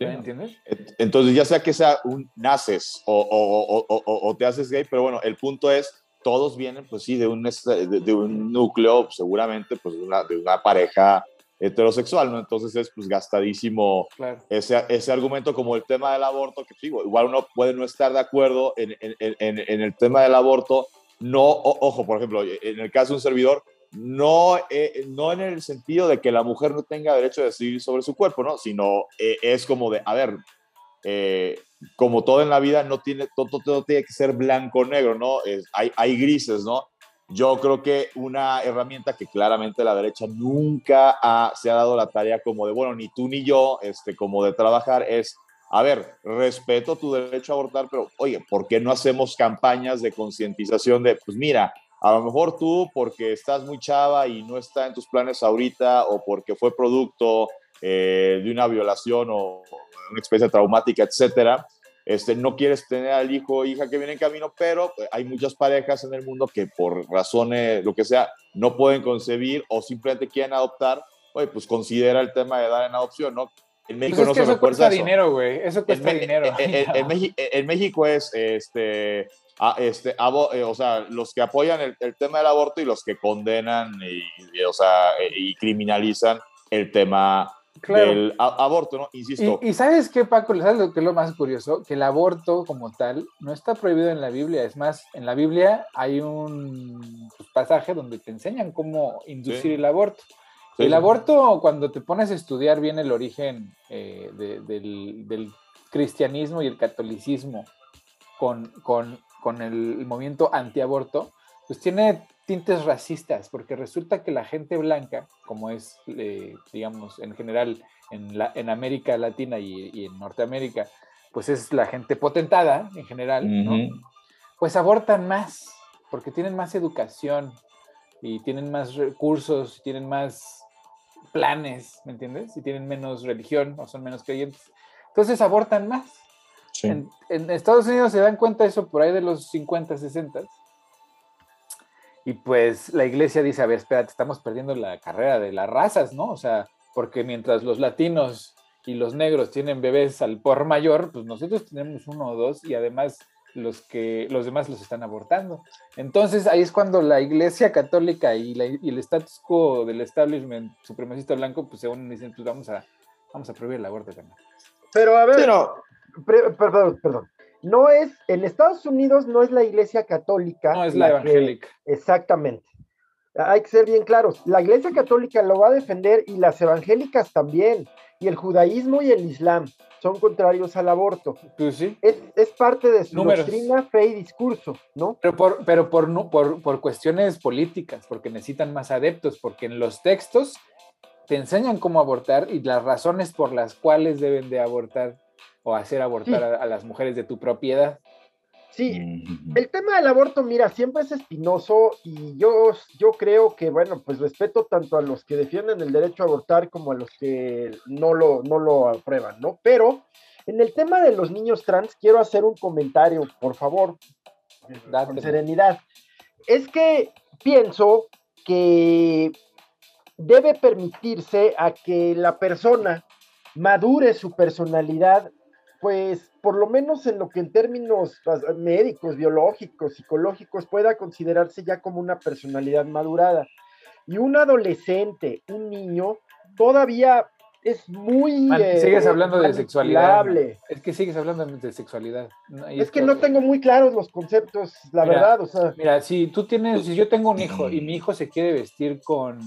¿Me entiendes? Entonces, ya sea que sea un naces o, o, te haces gay, pero bueno, el punto es, todos vienen, pues sí, de un, de, un núcleo, seguramente, pues de una, de una pareja heterosexual, ¿no? Entonces es pues gastadísimo ese, ese argumento como el tema del aborto, que digo, igual uno puede no estar de acuerdo en, en, en, en el tema del aborto, no, ojo, por ejemplo, en el caso de un servidor, no, eh, no en el sentido de que la mujer no tenga derecho a decidir sobre su cuerpo, ¿no? Sino eh, es como de, a ver, eh, como todo en la vida, no tiene, todo, todo tiene que ser blanco o negro, ¿no? hay, hay grises, ¿no? Yo creo que una herramienta que claramente la derecha nunca se ha dado la tarea como de, bueno, ni tú ni yo, este, como de trabajar, es, a ver, respeto tu derecho a abortar, pero oye, ¿por qué no hacemos campañas de concientización de, pues mira, a lo mejor tú porque estás muy chava y no está en tus planes ahorita o porque fue producto eh, de una violación o una experiencia traumática, etcétera, este, no quieres tener al hijo o hija que viene en camino, pero eh, hay muchas parejas en el mundo que por razones, lo que sea, no pueden concebir o simplemente quieren adoptar, oye, pues considera el tema de dar en adopción, ¿no? En pues México no se eso cuesta dinero, güey, eso cuesta dinero. En, México, es, este, este eh, o sea, los que apoyan el, tema del aborto y los que condenan y, o sea, eh, y criminalizan el tema del aborto, ¿no? Insisto. Y, sabes qué, Paco, ¿sabes lo que es lo más curioso? Que el aborto como tal no está prohibido en la Biblia. Es más, en la Biblia hay un pues, pasaje donde te enseñan cómo inducir el aborto. el aborto, cuando te pones a estudiar bien el origen eh, del, cristianismo y el catolicismo con, con, con el movimiento antiaborto, pues tiene tintes racistas, porque resulta que la gente blanca, como es, eh, digamos, en general en, la, en América Latina y, en Norteamérica, pues es la gente potentada en general, ¿no? Pues abortan más, porque tienen más educación y tienen más recursos, tienen más planes, ¿me entiendes? Y tienen menos religión o son menos creyentes. Entonces abortan más. En, en, Estados Unidos se dan cuenta de eso por ahí de los 50, 60 y pues la iglesia dice, a ver, espérate, estamos perdiendo la carrera de las razas, ¿no? O sea, porque mientras los latinos y los negros tienen bebés al por mayor, pues nosotros tenemos uno o dos y además los que los demás los están abortando. Entonces ahí es cuando la Iglesia Católica y, el status quo del establishment supremacista blanco pues se unen y dicen pues vamos a vamos a prohibir el aborto también. Pero a ver, perdón, perdón no es, en Estados Unidos no es la iglesia católica. No, es la, evangélica. exactamente. Hay que ser bien claros. La iglesia católica lo va a defender y las evangélicas también. Y el judaísmo y el islam son contrarios al aborto. Pues sí. Es, parte de su doctrina, fe y discurso, ¿no? Pero, por, pero por, por, por cuestiones políticas, porque necesitan más adeptos, porque en los textos te enseñan cómo abortar y las razones por las cuales deben de abortar o hacer abortar a, las mujeres de tu propiedad. Sí, el tema del aborto, mira, siempre es espinoso y yo, yo creo que, bueno, pues respeto tanto a los que defienden el derecho a abortar como a los que no lo, no lo aprueban, ¿no? Pero en el tema de los niños trans, quiero hacer un comentario, por favor, con serenidad. Es que pienso que debe permitirse a que la persona madure su personalidad, pues por lo menos en lo que en términos médicos, biológicos, psicológicos pueda considerarse ya como una personalidad madurada. Y un adolescente, un niño, todavía es muy... sigues hablando de sexualidad. Es que sigues hablando de sexualidad. es que no tengo muy claros los conceptos, la verdad. O sea. Mira, si tú tienes, si yo tengo un hijo y mi hijo se quiere vestir con,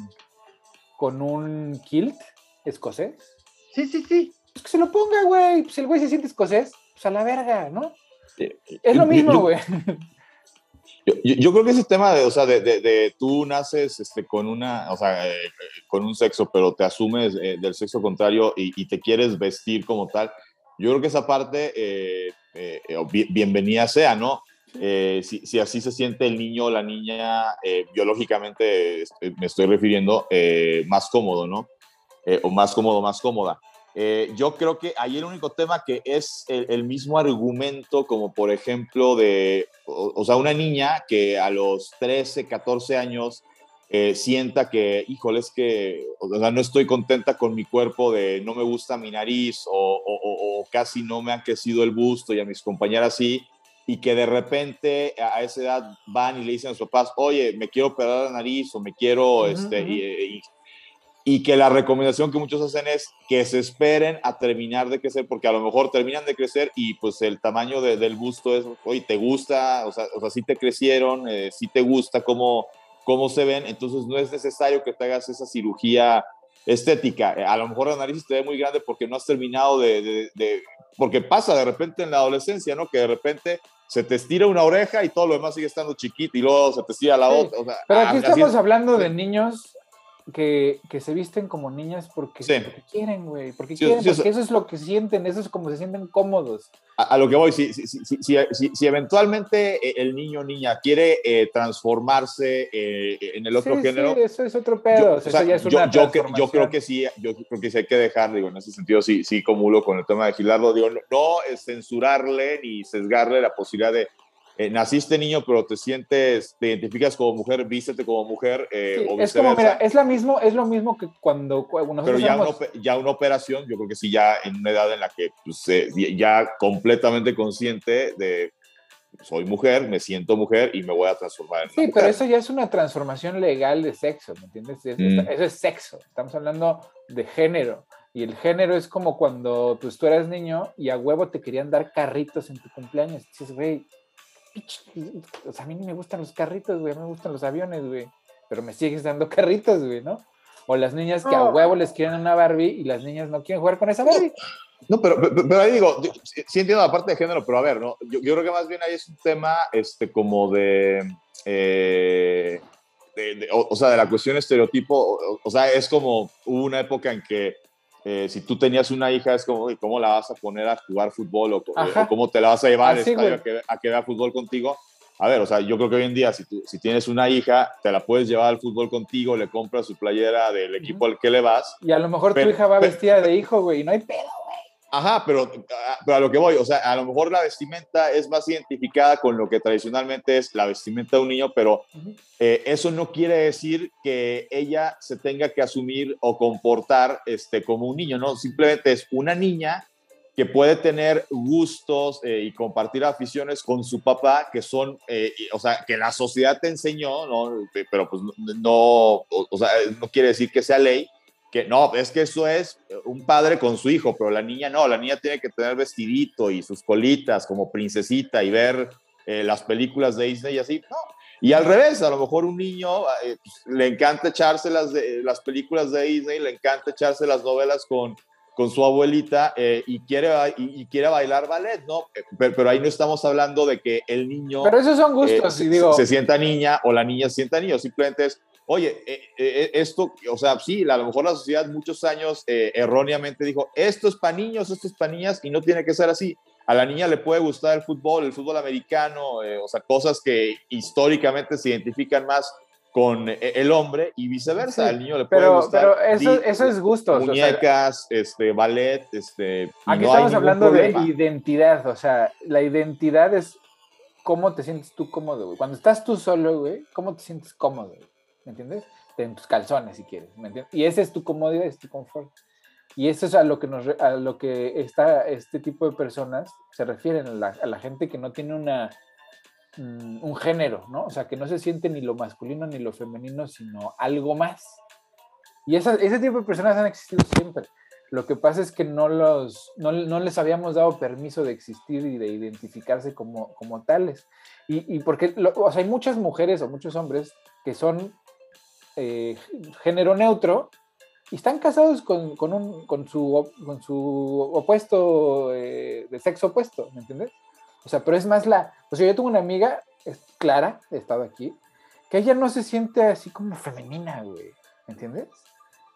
con un kilt escocés. Sí, sí, sí. Pues que se lo ponga, güey. Si el güey se siente escocés, pues a la verga, ¿no? es lo mismo, güey. Yo, creo que ese tema de, o sea, de, de, tú naces este, con una, o sea, eh, con un sexo, pero te asumes eh, del sexo contrario y, te quieres vestir como tal. Yo creo que esa parte, eh, bienvenida sea, ¿no? Si, si, así se siente el niño o la niña, biológicamente me estoy refiriendo, más cómodo, ¿no? o más cómodo, más cómoda. Eh, yo creo que ahí el único tema que es el, mismo argumento, como por ejemplo de, o, sea, una niña que a los 13, 14 años eh, sienta que, híjole, es que o sea, no estoy contenta con mi cuerpo, de no me gusta mi nariz o, o, casi no me han crecido el busto y a mis compañeras sí, y que de repente a esa edad van y le dicen a sus papás, oye, me quiero operar la nariz o me quiero, este, y, y que la recomendación que muchos hacen es que se esperen a terminar de crecer, porque a lo mejor terminan de crecer y pues el tamaño del busto es, oye, ¿te gusta? O sea, o sea sí te crecieron, eh, sí te gusta cómo, cómo se ven, entonces no es necesario que te hagas esa cirugía estética. A lo mejor la nariz te ve muy grande porque no has terminado de, de, porque pasa de repente en la adolescencia, ¿no? Que de repente se te estira una oreja y todo lo demás sigue estando chiquito y luego se te estira la otra. O sea, Pero aquí estamos hablando de niños que, que, se visten como niñas porque, quieren, güey, porque quieren, porque eso es lo que sienten, eso es como se sienten cómodos. A, lo que voy, si, si, si, si, eventualmente eh, el niño o niña quiere eh, transformarse eh, en el otro género. Sí, eso es otro pedo, yo, eso ya es una yo, yo, creo que sí, yo creo que sí hay que dejar, digo, en ese sentido sí, sí comulgo con el tema de Gilardo, digo, no, no censurarle ni sesgarle la posibilidad de eh, naciste niño, pero te sientes, te identificas como mujer, vístete como mujer, eh, o es como, mira, es, la mismo, es lo mismo que cuando, Pero ya, una, ya una operación, yo creo que sí, ya en una edad en la que pues, ya completamente consciente de soy mujer, me siento mujer y me voy a transformar en Sí, pero eso ya es una transformación legal de sexo, ¿me entiendes? Mm. Eso es sexo, estamos hablando de género. Y el género es como cuando pues, tú eras niño y a huevo te querían dar carritos en tu cumpleaños. Dices, güey, o sea, a mí ni me gustan los carritos, güey, me gustan los aviones, güey, pero me sigues dando carritos, güey, ¿no? O las niñas que a huevo les quieren una Barbie y las niñas no quieren jugar con esa Barbie. No, pero, pero, ahí digo, sí entiendo la parte de género, pero a ver, ¿no? Yo, yo creo que más bien ahí es un tema, este, como de, eh, o, sea, de la cuestión estereotipo, o, sea, es como hubo una época en que eh, si tú tenías una hija, es como, ¿cómo la vas a poner a jugar fútbol o, cómo te la vas a llevar a, que, a que vea fútbol contigo? A ver, o sea, yo creo que hoy en día, si, tú, si tienes una hija, te la puedes llevar al fútbol contigo, le compras su playera del equipo al que le vas. Y a lo mejor tu hija va vestida de hijo, güey, y no hay pedo, Ajá, pero, ah, pero a lo que voy, o sea, a lo mejor la vestimenta es más identificada con lo que tradicionalmente es la vestimenta de un niño, pero eh, eso no quiere decir que ella se tenga que asumir o comportar este, como un niño, ¿no? Simplemente es una niña que puede tener gustos eh, y compartir aficiones con su papá que son, eh, o sea, que la sociedad te enseñó, ¿no? Pero pues no, o sea, no quiere decir que sea ley, que no, es que eso es un padre con su hijo, pero la niña no, la niña tiene que tener vestidito y sus colitas como princesita y ver eh, las películas de Disney y así, no. Y al revés, a lo mejor un niño eh, pues, le encanta echarse las, de, las películas de Disney, le encanta echarse las novelas con, con su abuelita eh, y, quiere, y, quiere bailar ballet, ¿no? Pero, pero, ahí no estamos hablando de que el niño... Pero esos son gustos, se, digo... Se sienta niña o la niña se sienta niño, simplemente es oye, eh, eh, esto, o sea, sí, a lo mejor la sociedad muchos años erróneamente dijo, esto es para niños, esto es para niñas, y no tiene que ser así. A la niña le puede gustar el fútbol, el fútbol americano, o sea, cosas que históricamente se identifican más con el hombre y viceversa. Al niño le puede pero, gustar. Pero eso, eso es gusto. Muñecas, este, ballet, este. Aquí estamos hablando de identidad. O sea, la identidad es cómo te sientes tú cómodo, güey. Cuando estás tú solo, güey, cómo te sientes cómodo, ¿Me entiendes? En tus calzones, si quieres. ¿me entiendes? Y ese es tu comodidad, es tu confort. Y eso es a lo que, nos, a lo que está este tipo de personas se refieren, a la gente que no tiene una Mm, un género, ¿no? O sea, que no se siente ni lo masculino ni lo femenino, sino algo más. Y ese tipo de personas han existido siempre. Lo que pasa es que no, los, no, les habíamos dado permiso de existir y de identificarse como, como tales. Y, porque, o sea, hay muchas mujeres o muchos hombres que son eh, género neutro y están casados con, con, un, con, su, con su opuesto, eh, de sexo opuesto, ¿me entiendes? O sea, pero es más la. O sea, yo tengo una amiga, es Clara, he estado aquí, que ella no se siente así como femenina, güey. ¿Me entiendes?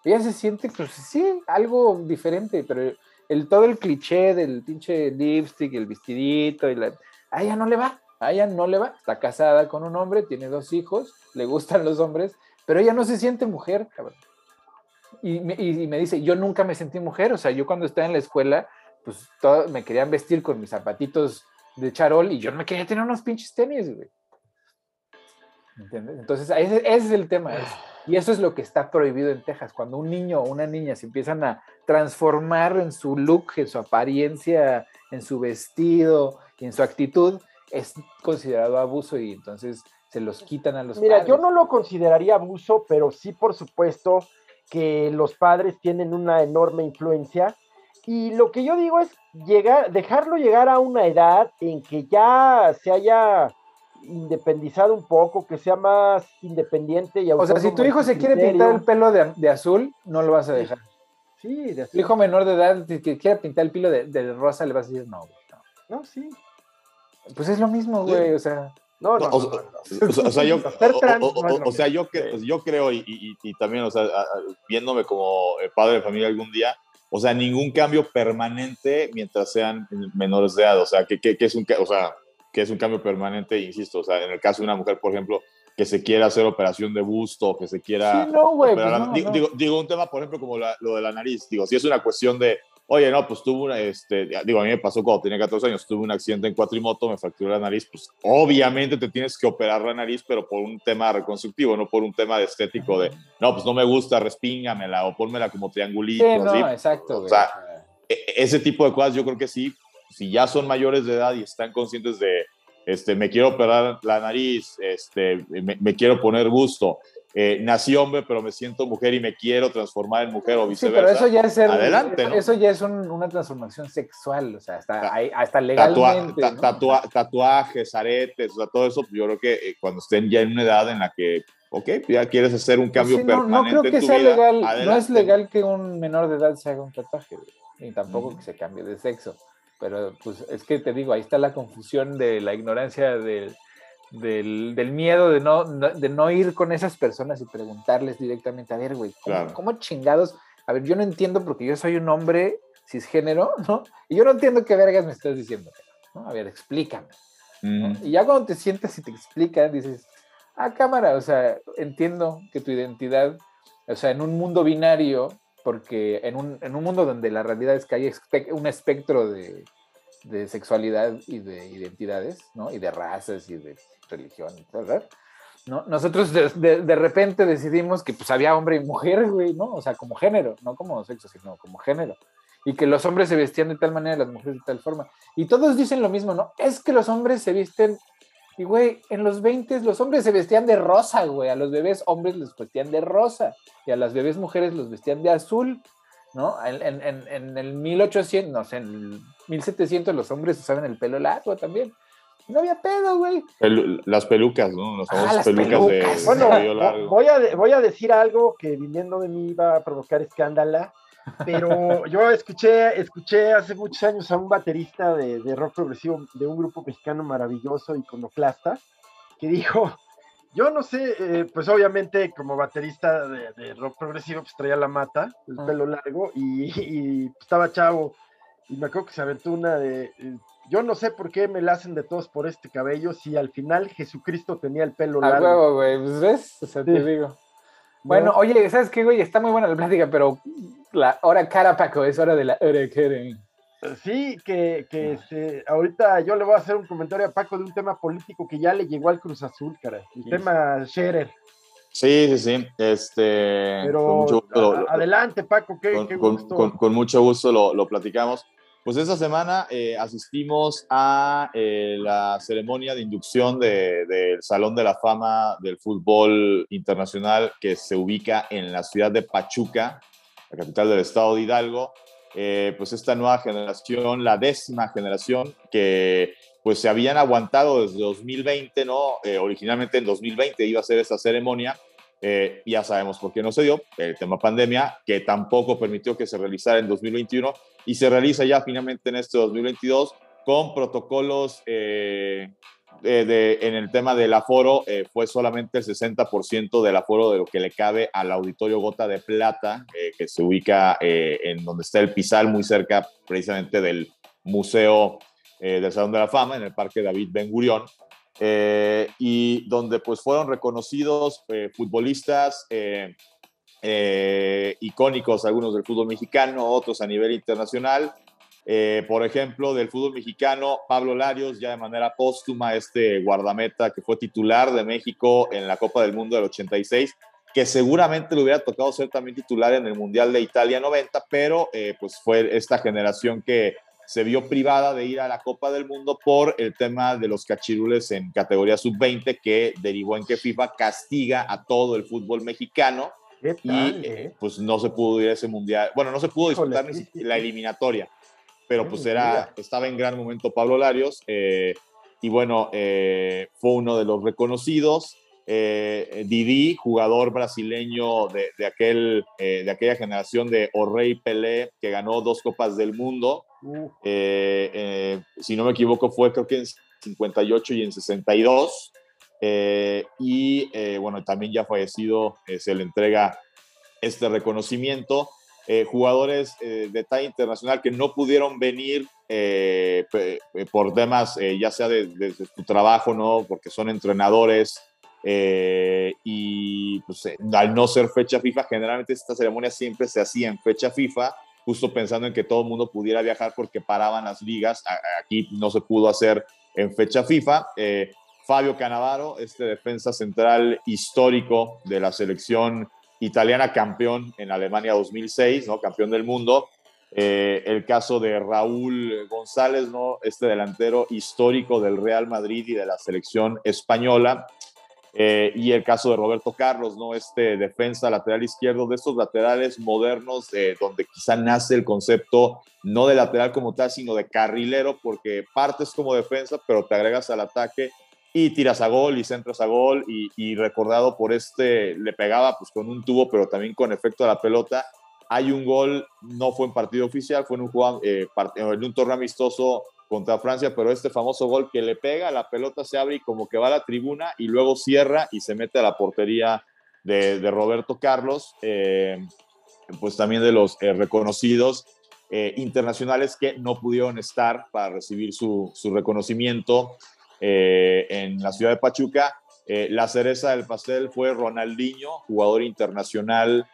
Ella se siente, pues sí, algo diferente, pero el, todo el cliché del pinche lipstick, el vestidito, y la, a ella no le va, a ella no le va. Está casada con un hombre, tiene dos hijos, le gustan los hombres, pero ella no se siente mujer, cabrón. Y me, dice, yo nunca me sentí mujer, o sea, yo cuando estaba en la escuela, pues todo, me querían vestir con mis zapatitos de charol y yo no me quería tener unos pinches tenis, güey. ¿Entiendes? Entonces, ese, es el tema. y eso es lo que está prohibido en Texas. Cuando un niño o una niña se empiezan a transformar en su look, en su apariencia, en su vestido y en su actitud, es considerado abuso y entonces se los quitan a los Mira, yo no lo consideraría abuso, pero sí, por supuesto, que los padres tienen una enorme influencia y lo que yo digo es llegar, dejarlo llegar a una edad en que ya se haya independizado un poco, que sea más independiente y O sea, si tu hijo se quiere pintar el pelo de, azul, no lo vas a dejar. Sí, de azul. Tu hijo menor de edad que quiere pintar el pelo de, rosa, le vas a decir no, no. No, sí. Pues es lo mismo, güey, o sea. No, no, o, sea, yo, o, sea, yo, yo creo, y, y, también, o sea, viéndome como padre de familia algún día, o sea, ningún cambio permanente mientras sean menores de edad. O sea, que, es, un, o sea, que es un cambio permanente, insisto. O sea, en el caso de una mujer, por ejemplo, que se quiera hacer operación de busto, que se quiera... Sí, no, güey. Pues digo, digo, un tema, por ejemplo, como lo de la nariz. Digo, si es una cuestión de, oye, no, pues tuve una, este, digo, a mí me pasó cuando tenía 14 años, tuve un accidente en cuatrimoto, me fracturé la nariz, pues obviamente te tienes que operar la nariz, pero por un tema reconstructivo, no por un tema de estético de, no, pues no me gusta, respíngamela o pónmela como triangulito. Sí, no, exacto. O sea, e, e, ese tipo de cosas yo creo que sí, si ya son mayores de edad y están conscientes de, este, me quiero operar la nariz, este, me, me quiero poner gusto, eh, nací hombre, pero me siento mujer y me quiero transformar en mujer o viceversa. Sí, pero eso ya es Adelante, Eso ya es una transformación sexual, o sea, hasta, hasta legalmente. tatuajes, aretes, o sea, todo eso, yo creo que eh, cuando estén ya en una edad en la que, ok, ya quieres hacer un cambio permanente. No, creo que sea legal, no es legal que un menor de edad se haga un tatuaje, ni tampoco que se cambie de sexo. Pero pues es que te digo, ahí está la confusión de la ignorancia del del, del miedo de no, de no ir con esas personas y preguntarles directamente, a ver, güey, ¿cómo, chingados? A ver, yo no entiendo porque yo soy un hombre cisgénero, ¿no? Y yo no entiendo qué vergas me estás diciendo, ¿no? A ver, explícame. Y ya cuando te sientas y te explican, dices, ah, cámara, o sea, entiendo que tu identidad, o sea, en un mundo binario, porque en un, en un mundo donde la realidad es que hay un espectro de, de sexualidad y de identidades, ¿no? Y de razas y de religión. ¿No? Nosotros de, de, repente decidimos que pues había hombre y mujer, güey, ¿no? O sea, como género, no como sexo, sino como género. Y que los hombres se vestían de tal manera y las mujeres de tal forma. Y todos dicen lo mismo, ¿no? Es que los hombres se visten y, güey, en los 20 los hombres se vestían de rosa, güey. A los bebés hombres les vestían de rosa. Y a las bebés mujeres los vestían de azul, ¿no? En, en, en, el 1800, no sé, en el 1700 los hombres usaban el pelo largo también. No había pedo, güey. las pelucas, ¿no? Las pelucas, de bueno, Voy a, voy a decir algo que viniendo de mí va a provocar escándala, pero yo escuché, escuché hace muchos años a un baterista de, rock progresivo de un grupo mexicano maravilloso, iconoclasta, que dijo Yo no sé, eh, pues obviamente como baterista de, rock progresivo, pues traía la mata, el ah. pelo largo, y, estaba chavo. Y me acuerdo que se aventó una de. Eh, yo no sé por qué me la hacen de todos por este cabello, si al final Jesucristo tenía el pelo largo. A huevo, güey, pues ves, o sea, te digo. Bueno, oye, ¿sabes qué, güey? Está muy buena la plática, pero la hora cara, Paco, es hora de la hora cara. Sí, que, que este, ahorita yo le voy a hacer un comentario a Paco de un tema político que ya le llegó al Cruz Azul, cara. El tema Scherer. Sí, sí, sí. Este, Pero adelante, Paco, qué, con, qué gusto. Con, con, mucho gusto lo, lo platicamos. Pues esta semana eh, asistimos a eh, la ceremonia de inducción del de, Salón de la Fama del Fútbol Internacional que se ubica en la ciudad de Pachuca, la capital del estado de Hidalgo. Eh, pues esta nueva generación, la décima generación que pues se habían aguantado desde 2020, ¿no? Eh, originalmente en 2020 iba a ser esta ceremonia, eh, ya sabemos por qué no se dio, el tema pandemia, que tampoco permitió que se realizara en 2021 y se realiza ya finalmente en este 2022 con protocolos de, en el tema del aforo eh, fue solamente el 60% del aforo de lo que le cabe al auditorio Gota de Plata, eh, que se ubica eh, en donde está el Pizal, muy cerca precisamente del Museo del Salón de la Fama, en el Parque David Ben Gurión, y donde pues fueron reconocidos futbolistas icónicos, algunos del fútbol mexicano, otros a nivel internacional, eh, por ejemplo, del fútbol mexicano, Pablo Larios, ya de manera póstuma, este guardameta que fue titular de México en la Copa del Mundo del 86, que seguramente le hubiera tocado ser también titular en el Mundial de Italia 90, pero eh, pues fue esta generación que se vio privada de ir a la Copa del Mundo por el tema de los cachirules en categoría sub-20, que derivó en que FIFA castiga a todo el fútbol mexicano. y eh? pues no se pudo ir a ese mundial. Bueno, no se pudo disputar ni la eliminatoria pero pues era, estaba en gran momento Pablo Larios eh, y bueno, eh, fue uno de los reconocidos. Eh, Didi, jugador brasileño de, de aquel, de aquella generación de Orrey Pelé, que ganó dos Copas del Mundo. si no me equivoco, fue creo que en 58 y en 62. y bueno, también ya fallecido, se le entrega este reconocimiento. Eh, jugadores eh, de talla internacional que no pudieron venir eh, por temas ya sea de, su trabajo, ¿no? Porque son entrenadores y pues, al no ser fecha FIFA, generalmente esta ceremonia siempre se hacía en fecha FIFA, justo pensando en que todo el mundo pudiera viajar porque paraban las ligas. Aquí no se pudo hacer en fecha FIFA. Fabio Canavaro, este defensa central histórico de la selección italiana campeón en Alemania 2006, ¿no? Campeón del mundo. Eh, el caso de Raúl González, ¿no? Este delantero histórico del Real Madrid y de la selección española. Eh, y el caso de Roberto Carlos, ¿no? Este defensa lateral izquierdo, de estos laterales modernos, eh, donde quizá nace el concepto no de lateral como tal, sino de carrilero, porque partes como defensa, pero te agregas al ataque y tiras a gol y centras a gol y, recordado por este, le pegaba pues con un tubo, pero también con efecto a la pelota. Hay un gol, no fue en partido oficial, fue en un, eh, en un torneo amistoso contra Francia, pero este famoso gol que le pega, la pelota se abre y como que va a la tribuna y luego cierra y se mete a la portería de, Roberto Carlos, eh, pues también de los eh, reconocidos internacionales que no pudieron estar para recibir su, su reconocimiento. Eh, en la ciudad de Pachuca. Eh, la cereza del pastel fue Ronaldinho, jugador internacional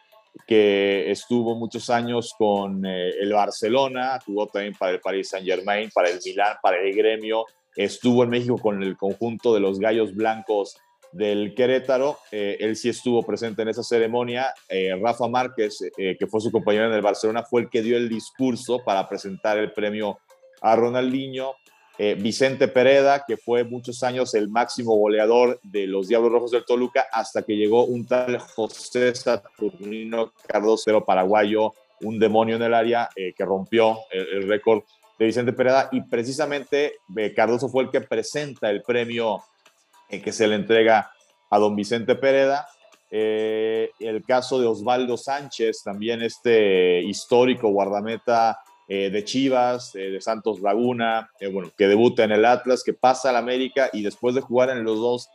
que estuvo muchos años con eh, el Barcelona, jugó también para el Paris Saint Germain, para el Milán, para el Gremio, estuvo en México con el conjunto de los Gallos Blancos del Querétaro, él sí estuvo presente en esa ceremonia, Rafa Márquez, que fue su compañero en el Barcelona, fue el que dio el discurso para presentar el premio a Ronaldinho, eh, Vicente Pereda, que fue muchos años el máximo goleador de los Diablos Rojos del Toluca, hasta que llegó un tal José Saturnino Cardoso, paraguayo, un demonio en el área eh, que rompió el, récord de Vicente Pereda y precisamente eh, Cardoso fue el que presenta el premio que se le entrega a don Vicente Pereda. el caso de Osvaldo Sánchez, también este histórico guardameta eh, de Chivas, eh, de Santos Laguna, eh, bueno, que debuta en el Atlas, que pasa al América y después de jugar en los dos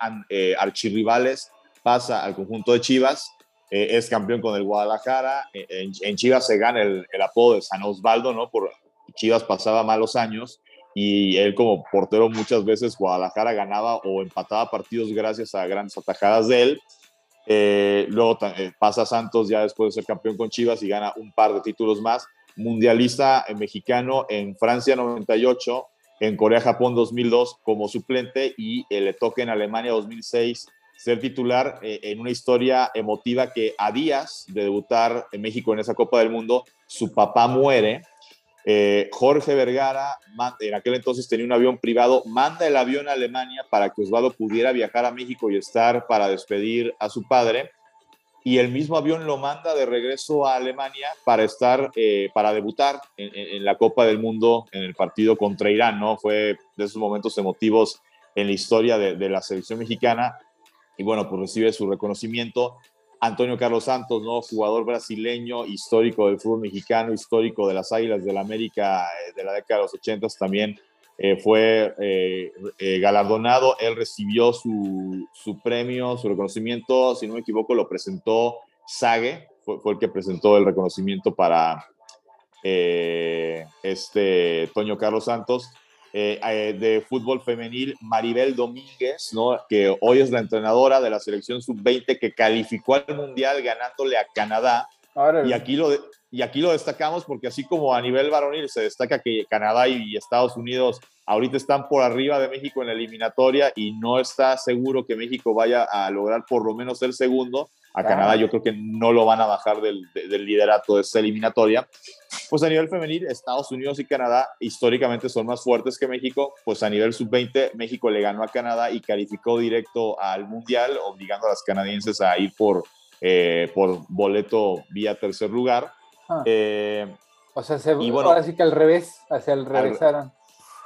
archirrivales, pasa al conjunto de Chivas, es campeón con el Guadalajara, en, Chivas se gana el, el, apodo de San Osvaldo, ¿no? Por Chivas pasaba malos años y él como portero muchas veces Guadalajara ganaba o empataba partidos gracias a grandes atajadas de él. luego pasa Santos ya después de ser campeón con Chivas y gana un par de títulos más mundialista mexicano en Francia 98, en Corea-Japón 2002 como suplente y eh, le toca en Alemania 2006 ser titular eh, en una historia emotiva que a días de debutar en México en esa Copa del Mundo, su papá muere. Eh, Jorge Vergara, en aquel entonces tenía un avión privado, manda el avión a Alemania para que Osvaldo pudiera viajar a México y estar para despedir a su padre y el mismo avión lo manda de regreso a Alemania para estar, eh, para debutar en, la Copa del Mundo en el partido contra Irán, ¿no? Fue de esos momentos emotivos en la historia de, la selección mexicana y bueno, pues recibe su reconocimiento. Antonio Carlos Santos, ¿no? Jugador brasileño, histórico del fútbol mexicano, histórico de las Águilas del la América eh, de la década de los 80, también eh, fue eh, eh, galardonado, él recibió su, su, premio, su reconocimiento, si no me equivoco, lo presentó Sage, fue, el que presentó el reconocimiento para este Toño Carlos Santos. de fútbol femenil, Maribel Domínguez, ¿no? que hoy es la entrenadora de la selección sub-20 que calificó al Mundial ganándole a Canadá. y aquí lo, y aquí lo destacamos porque así como a nivel varonil se destaca que Canadá y Estados Unidos ahorita están por arriba de México en la eliminatoria y no está seguro que México vaya a lograr por lo menos el segundo. A Canadá yo creo que no lo van a bajar del, del, liderato de esta eliminatoria. Pues a nivel femenil, Estados Unidos y Canadá históricamente son más fuertes que México. Pues a nivel sub-20, México le ganó a Canadá y calificó directo al Mundial, obligando a las canadienses a ir por, eh, por boleto vía tercer lugar. Ah. Eh, o sea, se, bueno, ahora sí que al revés, hacia el regresaron.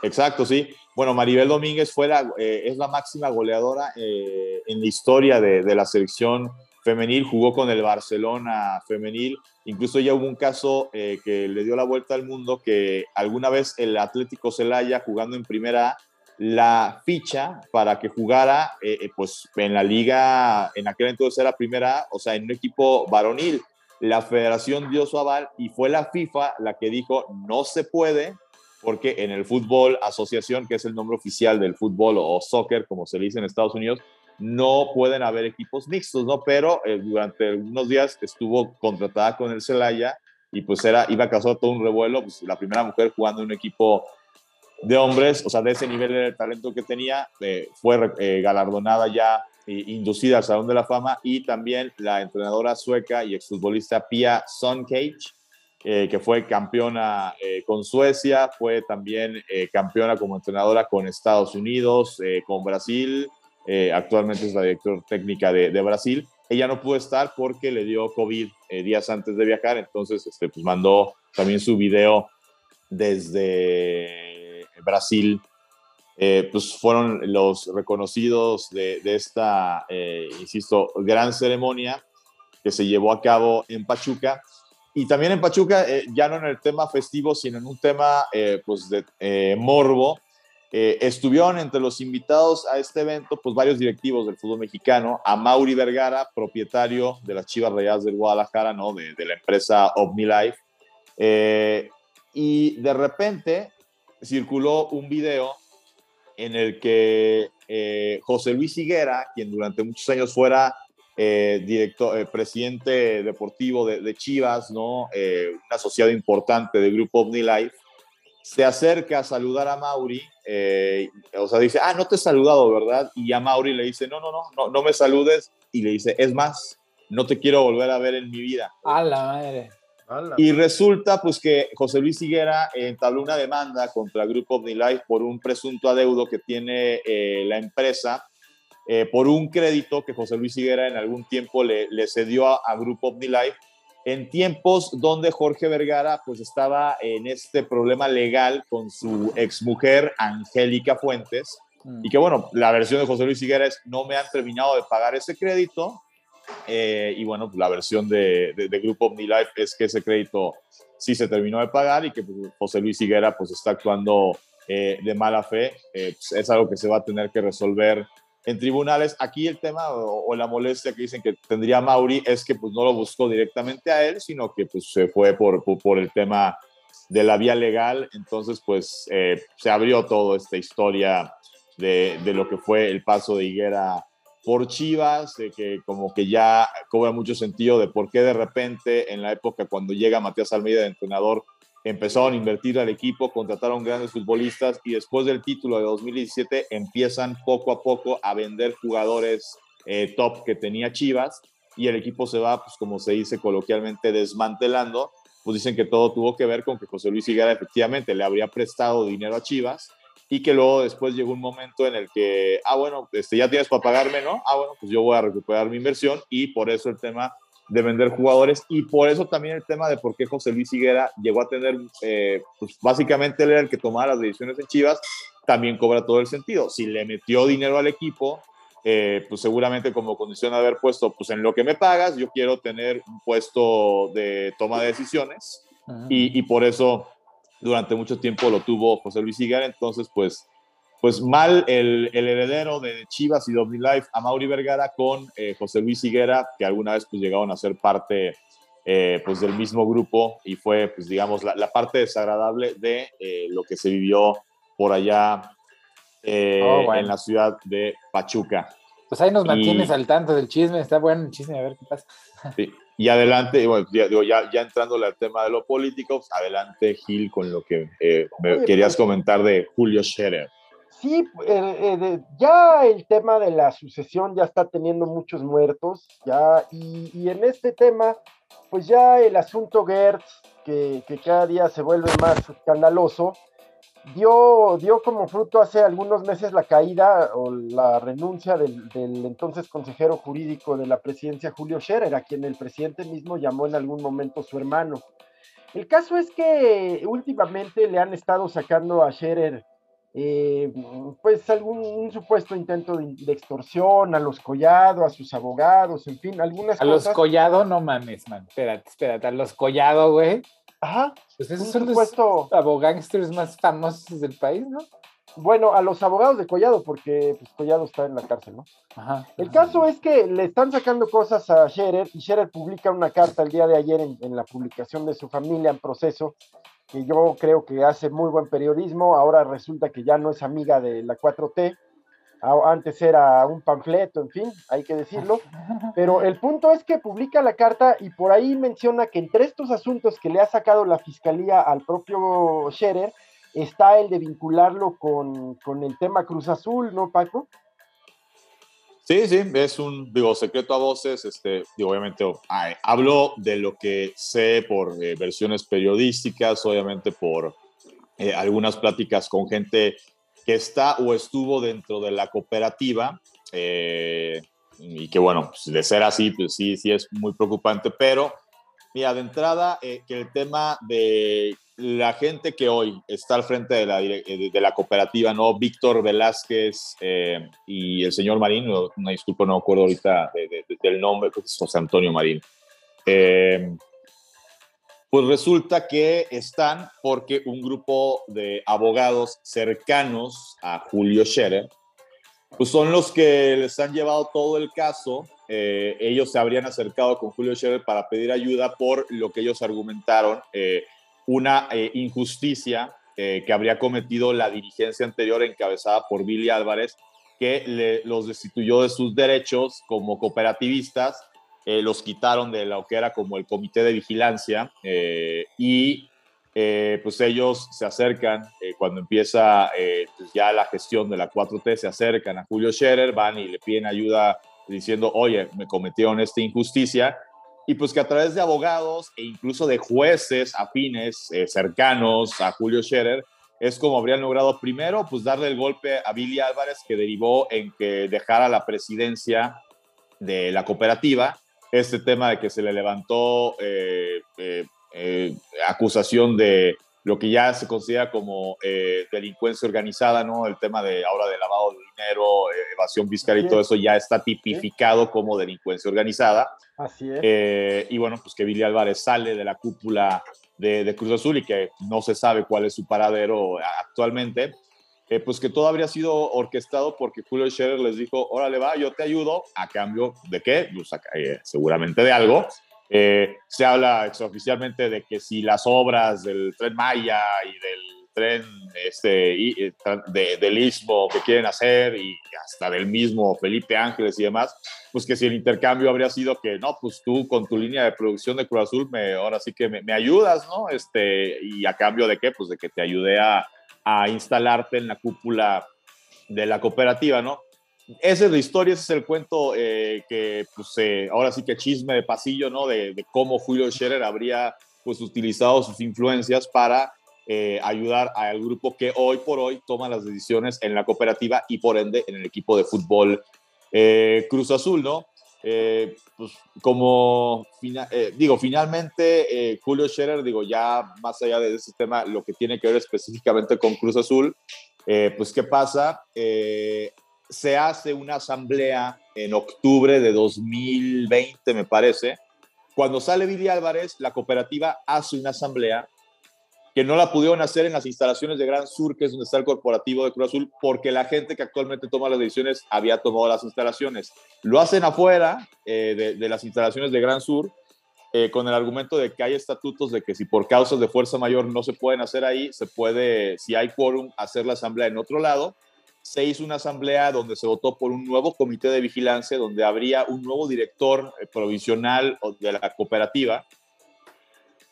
Exacto, sí. Bueno, Maribel Domínguez fue eh, es la máxima goleadora eh, en la historia de, de, la selección femenil, jugó con el Barcelona femenil, incluso ya hubo un caso que le dio la vuelta al mundo, que alguna vez el Atlético Celaya jugando en primera la ficha para que jugara pues en la liga, en aquel entonces era primera, o sea, en un equipo varonil la federación dio su aval y fue la FIFA la que dijo no se puede porque en el fútbol asociación, que es el nombre oficial del fútbol o soccer, como se dice en Estados Unidos, no pueden haber equipos mixtos, ¿no? Pero eh, durante unos días estuvo contratada con el Celaya y pues era, iba a causar todo un revuelo, pues la primera mujer jugando en un equipo de hombres, o sea, de ese nivel de talento que tenía, eh, fue eh, galardonada ya inducida al Salón de la Fama, y también la entrenadora sueca y exfutbolista Pia Soncage, eh, que fue campeona eh, con Suecia, fue también eh, campeona como entrenadora con Estados Unidos, con Brasil, actualmente es la directora técnica de, de, Brasil. Ella no pudo estar porque le dio COVID días antes de viajar, entonces este, pues mandó también su video desde Brasil eh, pues fueron los reconocidos de, esta, eh, insisto, gran ceremonia que se llevó a cabo en Pachuca. Y también en Pachuca, eh, ya no en el tema festivo, sino en un tema pues de morbo, estuvieron entre los invitados a este evento pues varios directivos del fútbol mexicano, a Mauri Vergara, propietario de las Chivas Rayadas del Guadalajara, ¿no? de, de la empresa OmniLife. y de repente circuló un video en el que eh, José Luis Higuera, quien durante muchos años fuera eh, director, eh, presidente deportivo de, Chivas, ¿no? un asociado importante del grupo OmniLife, se acerca a saludar a Mauri, o sea, dice, ah, no te he saludado, ¿verdad? Y a Mauri le dice, no, no, no, no, no me saludes, y le dice, es más, no te quiero volver a ver en mi vida. A la madre. Y resulta pues que José Luis Higuera entabló una demanda contra el Grupo OmniLife por un presunto adeudo que tiene eh, la empresa eh, por un crédito que José Luis Higuera en algún tiempo le, le cedió a, Grupo OmniLife en tiempos donde Jorge Vergara pues estaba en este problema legal con su exmujer Angélica Fuentes mm. y que bueno, la versión de José Luis Higuera es no me han terminado de pagar ese crédito eh, y bueno, la versión de, de, Grupo OmniLife es que ese crédito sí se terminó de pagar y que pues, José Luis Higuera pues está actuando eh, de mala fe. Eh, pues, es algo que se va a tener que resolver en tribunales. Aquí el tema o, la molestia que dicen que tendría Mauri es que pues no lo buscó directamente a él, sino que pues se fue por, por, el tema de la vía legal. Entonces pues se abrió toda esta historia de, de, lo que fue el paso de Higuera por Chivas, que como que ya cobra mucho sentido de por qué de repente en la época cuando llega Matías Almeida de entrenador empezaron a invertir al equipo, contrataron grandes futbolistas y después del título de 2017 empiezan poco a poco a vender jugadores eh, top que tenía Chivas y el equipo se va, pues como se dice coloquialmente, desmantelando. Pues dicen que todo tuvo que ver con que José Luis Higuera efectivamente le habría prestado dinero a Chivas y que luego después llegó un momento en el que, ah, bueno, este, ya tienes para pagarme, ¿no? Ah, bueno, pues yo voy a recuperar mi inversión y por eso el tema de vender jugadores y por eso también el tema de por qué José Luis Higuera llegó a tener, eh, pues básicamente él era el que tomaba las decisiones en Chivas, también cobra todo el sentido. Si le metió dinero al equipo, eh, pues seguramente como condición de haber puesto, pues en lo que me pagas, yo quiero tener un puesto de toma de decisiones y, y por eso durante mucho tiempo lo tuvo José Luis Higuera, entonces pues, pues mal el, el heredero de Chivas y Life a Mauri Vergara con eh, José Luis Higuera, que alguna vez pues llegaron a ser parte eh, pues del mismo grupo y fue pues digamos la, la parte desagradable de eh, lo que se vivió por allá oh, en la ciudad de Pachuca. Pues ahí nos mantienes al tanto del chisme, está bueno el chisme, a ver qué pasa. Sí. Y adelante, bueno, ya, ya, ya entrando al tema de lo político, pues, adelante Gil con lo que eh, me querías pues, comentar de Julio Scherer. Sí, eh, eh, ya el tema de la sucesión ya está teniendo muchos muertos, ya, y, y en este tema, pues ya el asunto Gertz, que, que cada día se vuelve más escandaloso, dio, dio como fruto hace algunos meses la caída o la renuncia del, entonces consejero jurídico de la presidencia, Julio Scherer, a quien el presidente mismo llamó en algún momento su hermano. El caso es que últimamente le han estado sacando a Scherer eh, pues algún supuesto intento de, extorsión a los Collado, a sus abogados, en fin, algunas a cosas. A los Collado, no mames, man, espérate, espérate, a los Collado, güey. Ajá. Pues esos son supuesto... los abogánsters más famosos del país, ¿no? Bueno, a los abogados de Collado, porque pues, Collado está en la cárcel, ¿no? Ajá. El caso es que le están sacando cosas a Scherer y Scherer publica una carta el día de ayer en, en la publicación de su familia en proceso, que yo creo que hace muy buen periodismo, ahora resulta que ya no es amiga de la 4T, antes era un panfleto, en fin, hay que decirlo, pero el punto es que publica la carta y por ahí menciona que entre estos asuntos que le ha sacado la fiscalía al propio Scherer, está el de vincularlo con, el tema Cruz Azul, ¿no, Paco? Sí, sí, es un, digo, secreto a voces, este, obviamente hablo de lo que sé por eh, versiones periodísticas, obviamente por eh, algunas pláticas con gente que está o estuvo dentro de la cooperativa. Eh, y que bueno, pues, de ser así, pues sí, sí es muy preocupante, pero mira, de entrada, eh, que el tema de la gente que hoy está al frente de la, de, la cooperativa, ¿no? Víctor Velázquez eh, y el señor Marín, una disculpa, no me acuerdo ahorita del nombre, creo José Antonio Marín. Pues resulta que están porque un grupo de abogados cercanos a Julio Scherer, pues son los que les han llevado todo el caso. Eh, ellos se habrían acercado con Julio Scherer para pedir ayuda por lo que ellos argumentaron, eh, una eh, injusticia que habría cometido la dirigencia anterior encabezada por Billy Álvarez, que los destituyó de sus derechos como cooperativistas eh, los quitaron de lo que era como el comité de vigilancia eh, y eh, pues ellos se acercan, cuando empieza pues ya la gestión de la 4T, se acercan a Julio Scherer, van y le piden ayuda diciendo, oye, me cometieron esta injusticia, y pues que a través de abogados e incluso de jueces afines, cercanos a Julio Scherer, es como habrían logrado primero, pues darle el golpe a Billy Álvarez, que derivó en que dejara la presidencia de la cooperativa, este tema de que se le levantó eh, eh, eh, acusación de, lo que ya se considera como delincuencia organizada, ¿no? El tema de ahora de lavado de dinero, evasión fiscal y todo eso ya está tipificado como delincuencia organizada. Así es. Y bueno, pues que Billy Álvarez sale de la cúpula de, de, Cruz Azul y que no se sabe cuál es su paradero actualmente. Pues que todo habría sido orquestado porque Julio Scherer les dijo, órale va, yo te ayudo, a cambio de qué, pues, seguramente de algo, eh, se habla extraoficialmente de que si las obras del tren Maya y del tren este, eh, de, del Istmo que quieren hacer y hasta del mismo Felipe Ángeles y demás, pues que si el intercambio habría sido que no, pues tú con tu línea de producción de Cruz Azul, me, ahora sí que me, me ayudas, ¿no? Este, y a cambio de qué, pues de que te ayude a, a instalarte en la cúpula de la cooperativa, ¿no? esa es la historia, ese es el cuento eh, que, pues, eh, ahora sí que chisme de pasillo, ¿no? De, cómo Julio Scherer habría, pues, utilizado sus influencias para eh, ayudar al grupo que hoy por hoy toma las decisiones en la cooperativa y por ende en el equipo de fútbol Cruz Azul, ¿no? Pues como digo, finalmente Julio Scherer, digo, ya más allá de ese tema, lo que tiene que ver específicamente con Cruz Azul, pues qué pasa, se hace una asamblea en octubre de 2020, me parece. Cuando sale Billy Álvarez, la cooperativa hace una asamblea que no la pudieron hacer en las instalaciones de Gran Sur, que es donde está el corporativo de Cruz Azul, porque la gente que actualmente toma las decisiones había tomado las instalaciones. Lo hacen afuera eh, de, las instalaciones de Gran Sur, eh, con el argumento de que hay estatutos de que si por causas de fuerza mayor no se pueden hacer ahí, se puede, si hay quórum, hacer la asamblea en otro lado se hizo una asamblea donde se votó por un nuevo comité de vigilancia, donde habría un nuevo director eh, provisional de la cooperativa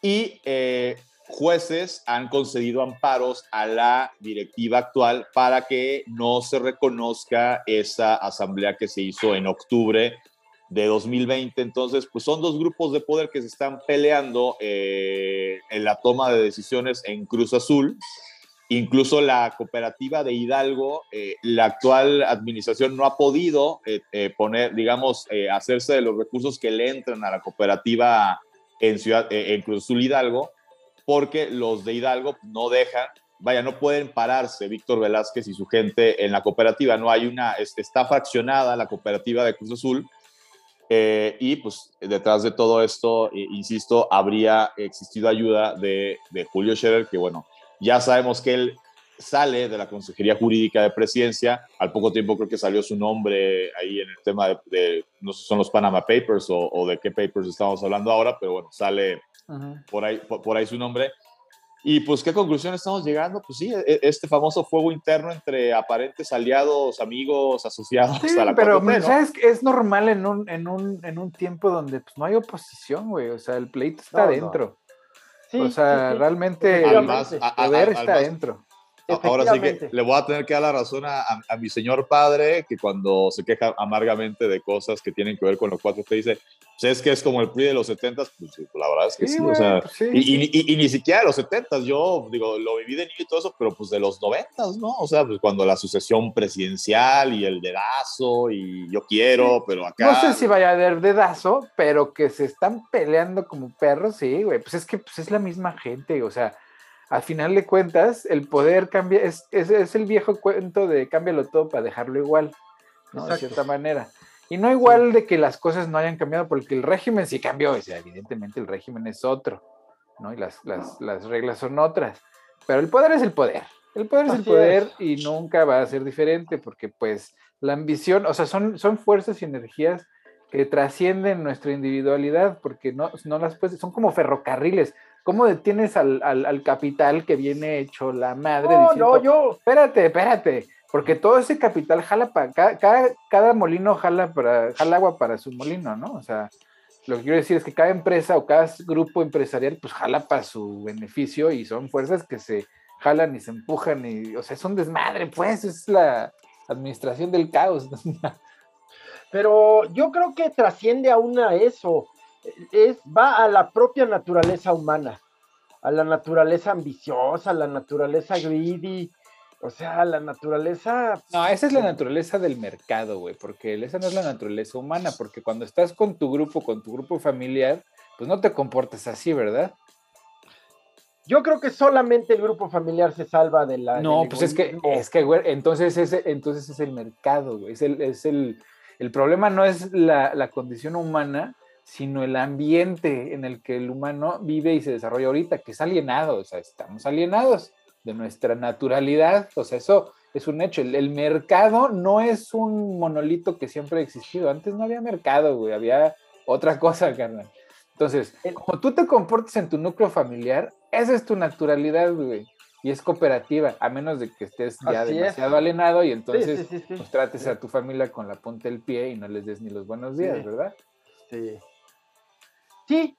y eh, jueces han concedido amparos a la directiva actual para que no se reconozca esa asamblea que se hizo en octubre de 2020. Entonces, pues son dos grupos de poder que se están peleando eh, en la toma de decisiones en Cruz Azul. Incluso la cooperativa de Hidalgo, eh, la actual administración no ha podido eh, poner, digamos, hacerse de los recursos que le entran a la cooperativa en, Ciudad, en Cruz Azul Hidalgo, porque los de Hidalgo no dejan, vaya, no pueden pararse Víctor Velázquez y su gente en la cooperativa. No hay una, está fraccionada la cooperativa de Cruz Azul. y pues detrás de todo esto, insisto, habría existido ayuda de, de Julio Scherer, que bueno, ya sabemos que él sale de la Consejería Jurídica de Presidencia. Al poco tiempo creo que salió su nombre ahí en el tema de, no sé son los Panama Papers o, de qué papers estamos hablando ahora, pero bueno, sale por, ahí, por, ahí su nombre. Y pues, ¿qué conclusión estamos llegando? Pues sí, e, este famoso fuego interno entre aparentes aliados, amigos, asociados sí, pero ¿sabes? es normal en un, en, un, en un tiempo donde pues, no hay oposición, güey. O sea, el pleito está adentro o sea, realmente el poder está adentro. Ahora sí que le voy a tener que dar la razón a, a, mi señor padre, que cuando se queja amargamente de cosas que tienen que ver con lo cuatro, usted dice, pues es que es como el PRI de los 70, pues, la verdad es que sí, o sea, pues y, y, ni siquiera de los 70, yo digo, lo viví de niño y todo eso, pero pues de los 90, ¿no? O sea, pues cuando la sucesión presidencial y el dedazo y yo quiero, pero acá... No sé si vaya a haber dedazo, pero que se están peleando como perros, sí, güey, pues es que pues, es la misma gente, o sea al final de cuentas, el poder cambia, es, es, el viejo cuento de cámbialo todo para dejarlo igual, ¿no? De cierta manera. Y no igual de que las cosas no hayan cambiado, porque el régimen sí cambió, o sea, evidentemente el régimen es otro, ¿no? Y las, las, las reglas son otras. Pero el poder es el poder. El poder es el poder y nunca va a ser diferente, porque pues la ambición, o sea, son, son fuerzas y energías que trascienden nuestra individualidad, porque no, no las puedes, son como ferrocarriles. ¿Cómo detienes al, al, capital que viene hecho la madre? No, no, yo. Espérate, espérate. Porque todo ese capital jala para. Cada, cada, molino jala, para, jala agua para su molino, ¿no? O sea, lo que quiero decir es que cada empresa o cada grupo empresarial, pues jala para su beneficio y son fuerzas que se jalan y se empujan y, o sea, es un desmadre, pues, es la administración del caos. Pero yo creo que trasciende aún a eso es, va a la propia naturaleza humana, a la naturaleza ambiciosa, a la naturaleza greedy, o sea, la naturaleza... No, esa es la naturaleza del mercado, güey, porque esa no es la naturaleza humana, porque cuando estás con tu grupo, con tu grupo familiar, pues no te comportas así, ¿verdad? Yo creo que solamente el grupo familiar se salva de la. No, pues es que, es que, güey, entonces, ese, entonces es el mercado, güey. Es el, es el, el problema no es la, la, condición humana, sino el ambiente en el que el humano vive y se desarrolla ahorita, que es alienado, o sea, estamos alienados de nuestra naturalidad, o sea, eso es un hecho. El, mercado no es un monolito que siempre ha existido. Antes no había mercado, güey, había otra cosa, carnal. Entonces, como tú te comportes en tu núcleo familiar, esa es tu naturalidad, güey. Y es cooperativa, a menos de que estés ya demasiado alienado y entonces pues, trates a tu familia con la punta del pie y no les des ni los buenos días, ¿verdad? Sí. Sí,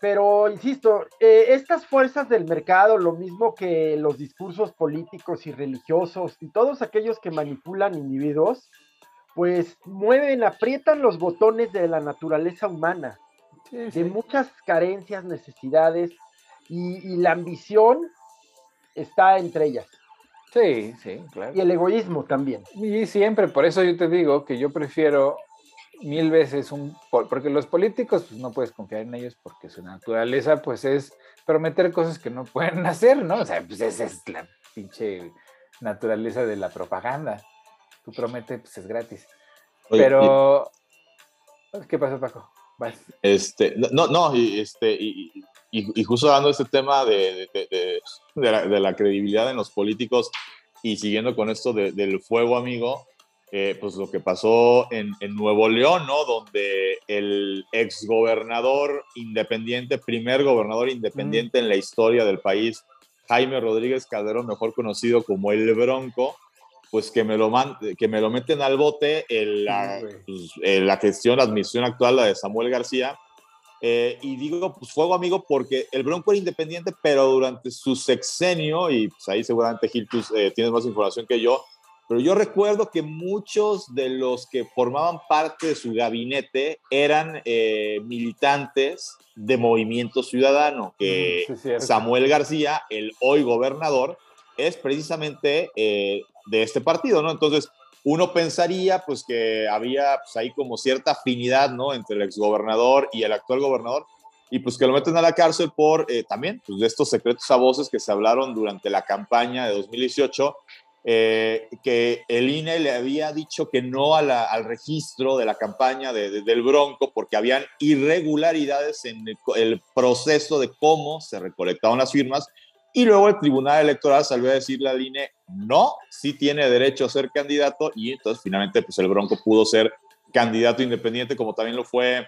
pero insisto, eh, estas fuerzas del mercado, lo mismo que los discursos políticos y religiosos y todos aquellos que manipulan individuos, pues mueven, aprietan los botones de la naturaleza humana, de muchas carencias, necesidades, y, la ambición está entre ellas. Sí, sí, claro. Y el egoísmo también. Y siempre, por eso yo te digo que yo prefiero mil veces un porque los políticos pues no puedes confiar en ellos porque su naturaleza pues es prometer cosas que no pueden hacer, ¿no? O sea, pues esa es la pinche naturaleza de la propaganda. Tú prometes, pues es gratis. Pero ¿qué pasó, Paco? Este, no, no, y, este, y, y, justo dando este tema de, de, de, la, de, la, credibilidad en los políticos y siguiendo con esto del fuego amigo, eh, pues lo que pasó en, en, Nuevo León, ¿no? Donde el exgobernador independiente, primer gobernador independiente en la historia del país, Jaime Rodríguez Calderón, mejor conocido como el Bronco, pues que me lo, que me lo meten al bote en la, pues, la gestión, la admisión actual, la de Samuel García, eh, y digo, pues fuego amigo, porque el Bronco era independiente, pero durante su sexenio, y pues ahí seguramente Gil, tú eh, tienes más información que yo, pero yo recuerdo que muchos de los que formaban parte de su gabinete eran eh, militantes de Movimiento Ciudadano, que Samuel García, el hoy gobernador, es precisamente de este partido, ¿no? Entonces, uno pensaría pues que había pues, ahí como cierta afinidad, ¿no? Entre el exgobernador y el actual gobernador y pues que lo meten a la cárcel por eh, también pues, de estos secretos a voces que se hablaron durante la campaña de 2018, eh, que el INE le había dicho que no al registro de la campaña del Bronco porque habían irregularidades en el, proceso de cómo se recolectaban las firmas y luego el Tribunal Electoral salió a decirle al INE, no, sí tiene derecho a ser candidato y entonces finalmente pues el Bronco pudo ser candidato independiente como también lo fue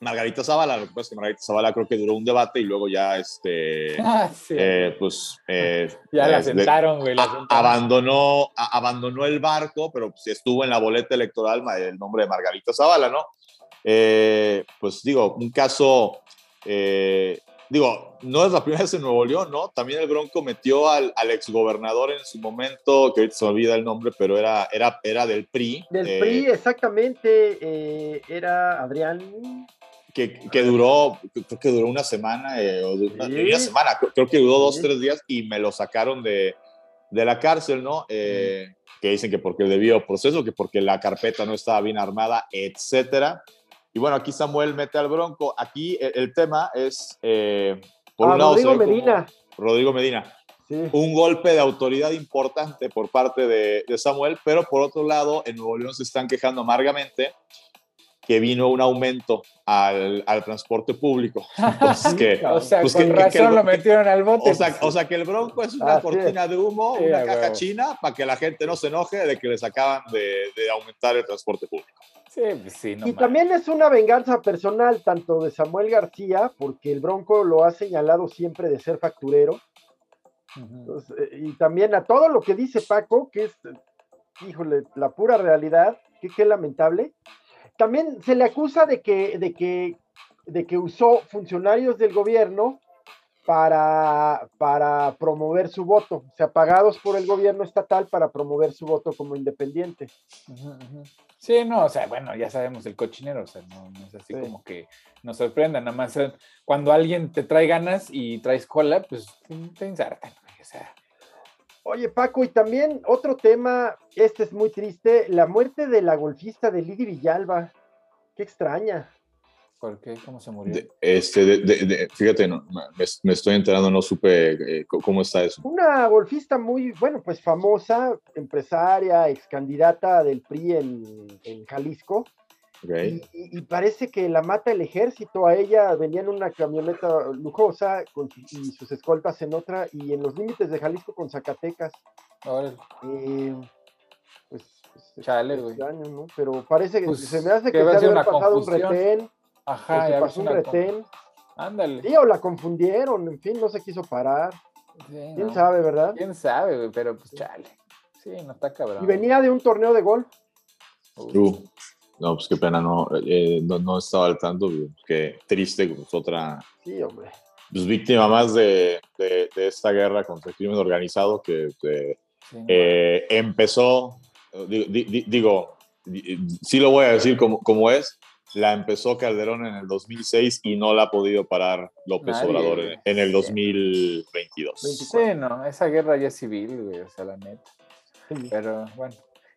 Margarita Zavala, lo que pasa es que Margarita Zavala creo que duró un debate y luego ya, este, ah, eh, pues... Eh, ya la sentaron, güey. Abandonó, abandonó el barco, pero pues estuvo en la boleta electoral el nombre de Margarita Zavala, ¿no? Eh, pues digo, un caso digo, no es la primera vez en Nuevo León, ¿no? También el Bronco metió al, al exgobernador en su momento, que ahorita se olvida el nombre, pero era, era, era del PRI. Del eh, PRI, exactamente, eh, era Adrián. Que, que, duró, creo que duró una semana, eh, o una, semana, creo que duró dos, tres días y me lo sacaron de, de la cárcel, ¿no? que dicen que porque el debido proceso, que porque la carpeta no estaba bien armada, etcétera. Y bueno, aquí Samuel mete al Bronco. Aquí el, tema es, eh, por un lado, Rodrigo Medina. Rodrigo Medina. Un golpe de autoridad importante por parte de, de, Samuel, pero por otro lado, en Nuevo León se están quejando amargamente que vino un aumento al, al transporte público. que, o sea, pues con razón lo metieron al bote. O sea, o sea, que el Bronco es una cortina de humo, una caja china, para que la gente no se enoje de que les acaban de, de aumentar el transporte público. Pues y también es una venganza personal tanto de Samuel García, porque el Bronco lo ha señalado siempre de ser facturero. Eh, y también a todo lo que dice Paco, que es, híjole, la pura realidad, que qué lamentable. También se le acusa de que, de que, de que usó funcionarios del gobierno para, para promover su voto, o sea, pagados por el gobierno estatal para promover su voto como independiente. Sí, no, o sea, bueno, ya sabemos el cochinero, o sea, no, es así como que nos sorprenda, nada más eh, cuando alguien te trae ganas y traes cola, pues te insertan, o sea. Oye, Paco, y también otro tema, este es muy triste, la muerte de la golfista de Lidy Villalba. Qué extraña. ¿Por qué? ¿Cómo se murió? este, fíjate, no, me, estoy enterando, no supe eh, cómo está eso. Una golfista muy, bueno, pues famosa, empresaria, ex candidata del PRI en, Jalisco. Y, parece que la mata el ejército. A ella venían en una camioneta lujosa con, y sus escoltas en otra, y en los límites de Jalisco con Zacatecas. Eh, pues, pues Chale, güey. ¿no? Pero parece que pues, se me hace que se había pasado un retén. Ajá, ya pasó un retén. Ándale. Sí, o la confundieron, en fin, no se quiso parar. ¿Quién sabe, verdad? ¿Quién sabe, güey? Pero pues chale. Sí, no está cabrón. Y venía de un torneo de golf. Uh, no, pues qué pena, no, eh, no, estaba al tanto, qué triste, pues otra. Sí, hombre. Pues víctima más de, de, esta guerra contra el crimen organizado que, eh, empezó, digo, sí lo voy a decir como, como es, la empezó Calderón en el 2006 y no la ha podido parar López Obrador en, el 2022. Sí, no, esa guerra ya es civil, güey, o sea, la neta. Pero bueno,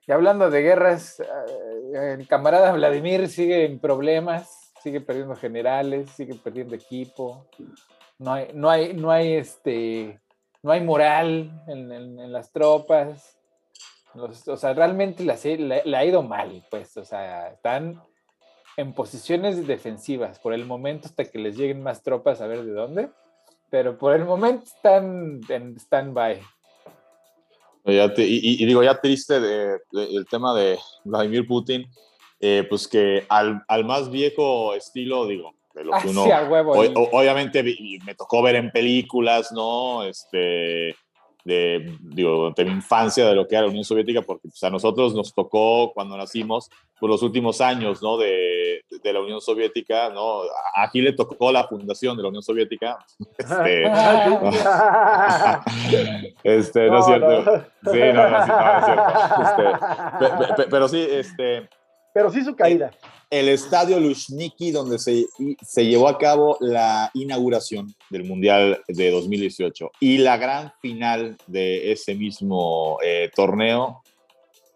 y hablando de guerras, eh, el camarada Vladimir sigue en problemas, sigue perdiendo generales, sigue perdiendo equipo. No hay, no hay, no hay este, no hay moral en, las tropas. o sea, realmente le ha ido mal, pues, o sea, están en posiciones defensivas por el momento hasta que les lleguen más tropas a ver de dónde, pero por el momento están en stand-by. Y, digo, ya triste de, el tema de Vladimir Putin, eh, pues que al, al, más viejo estilo, digo, de lo que uno, obviamente me tocó ver en películas, ¿no? Este, de, digo, de mi infancia, de lo que era la Unión Soviética, porque pues, a nosotros nos tocó cuando nacimos, por los últimos años, ¿no? De, de, la Unión Soviética, ¿no? Aquí le tocó la fundación de la Unión Soviética. Este, este no, es cierto. Sí, no, no, es cierto. Este, pero sí, este... Pero sí su caída el estadio Lushniki, donde se, se, llevó a cabo la inauguración del Mundial de 2018 y la gran final de ese mismo eh, torneo,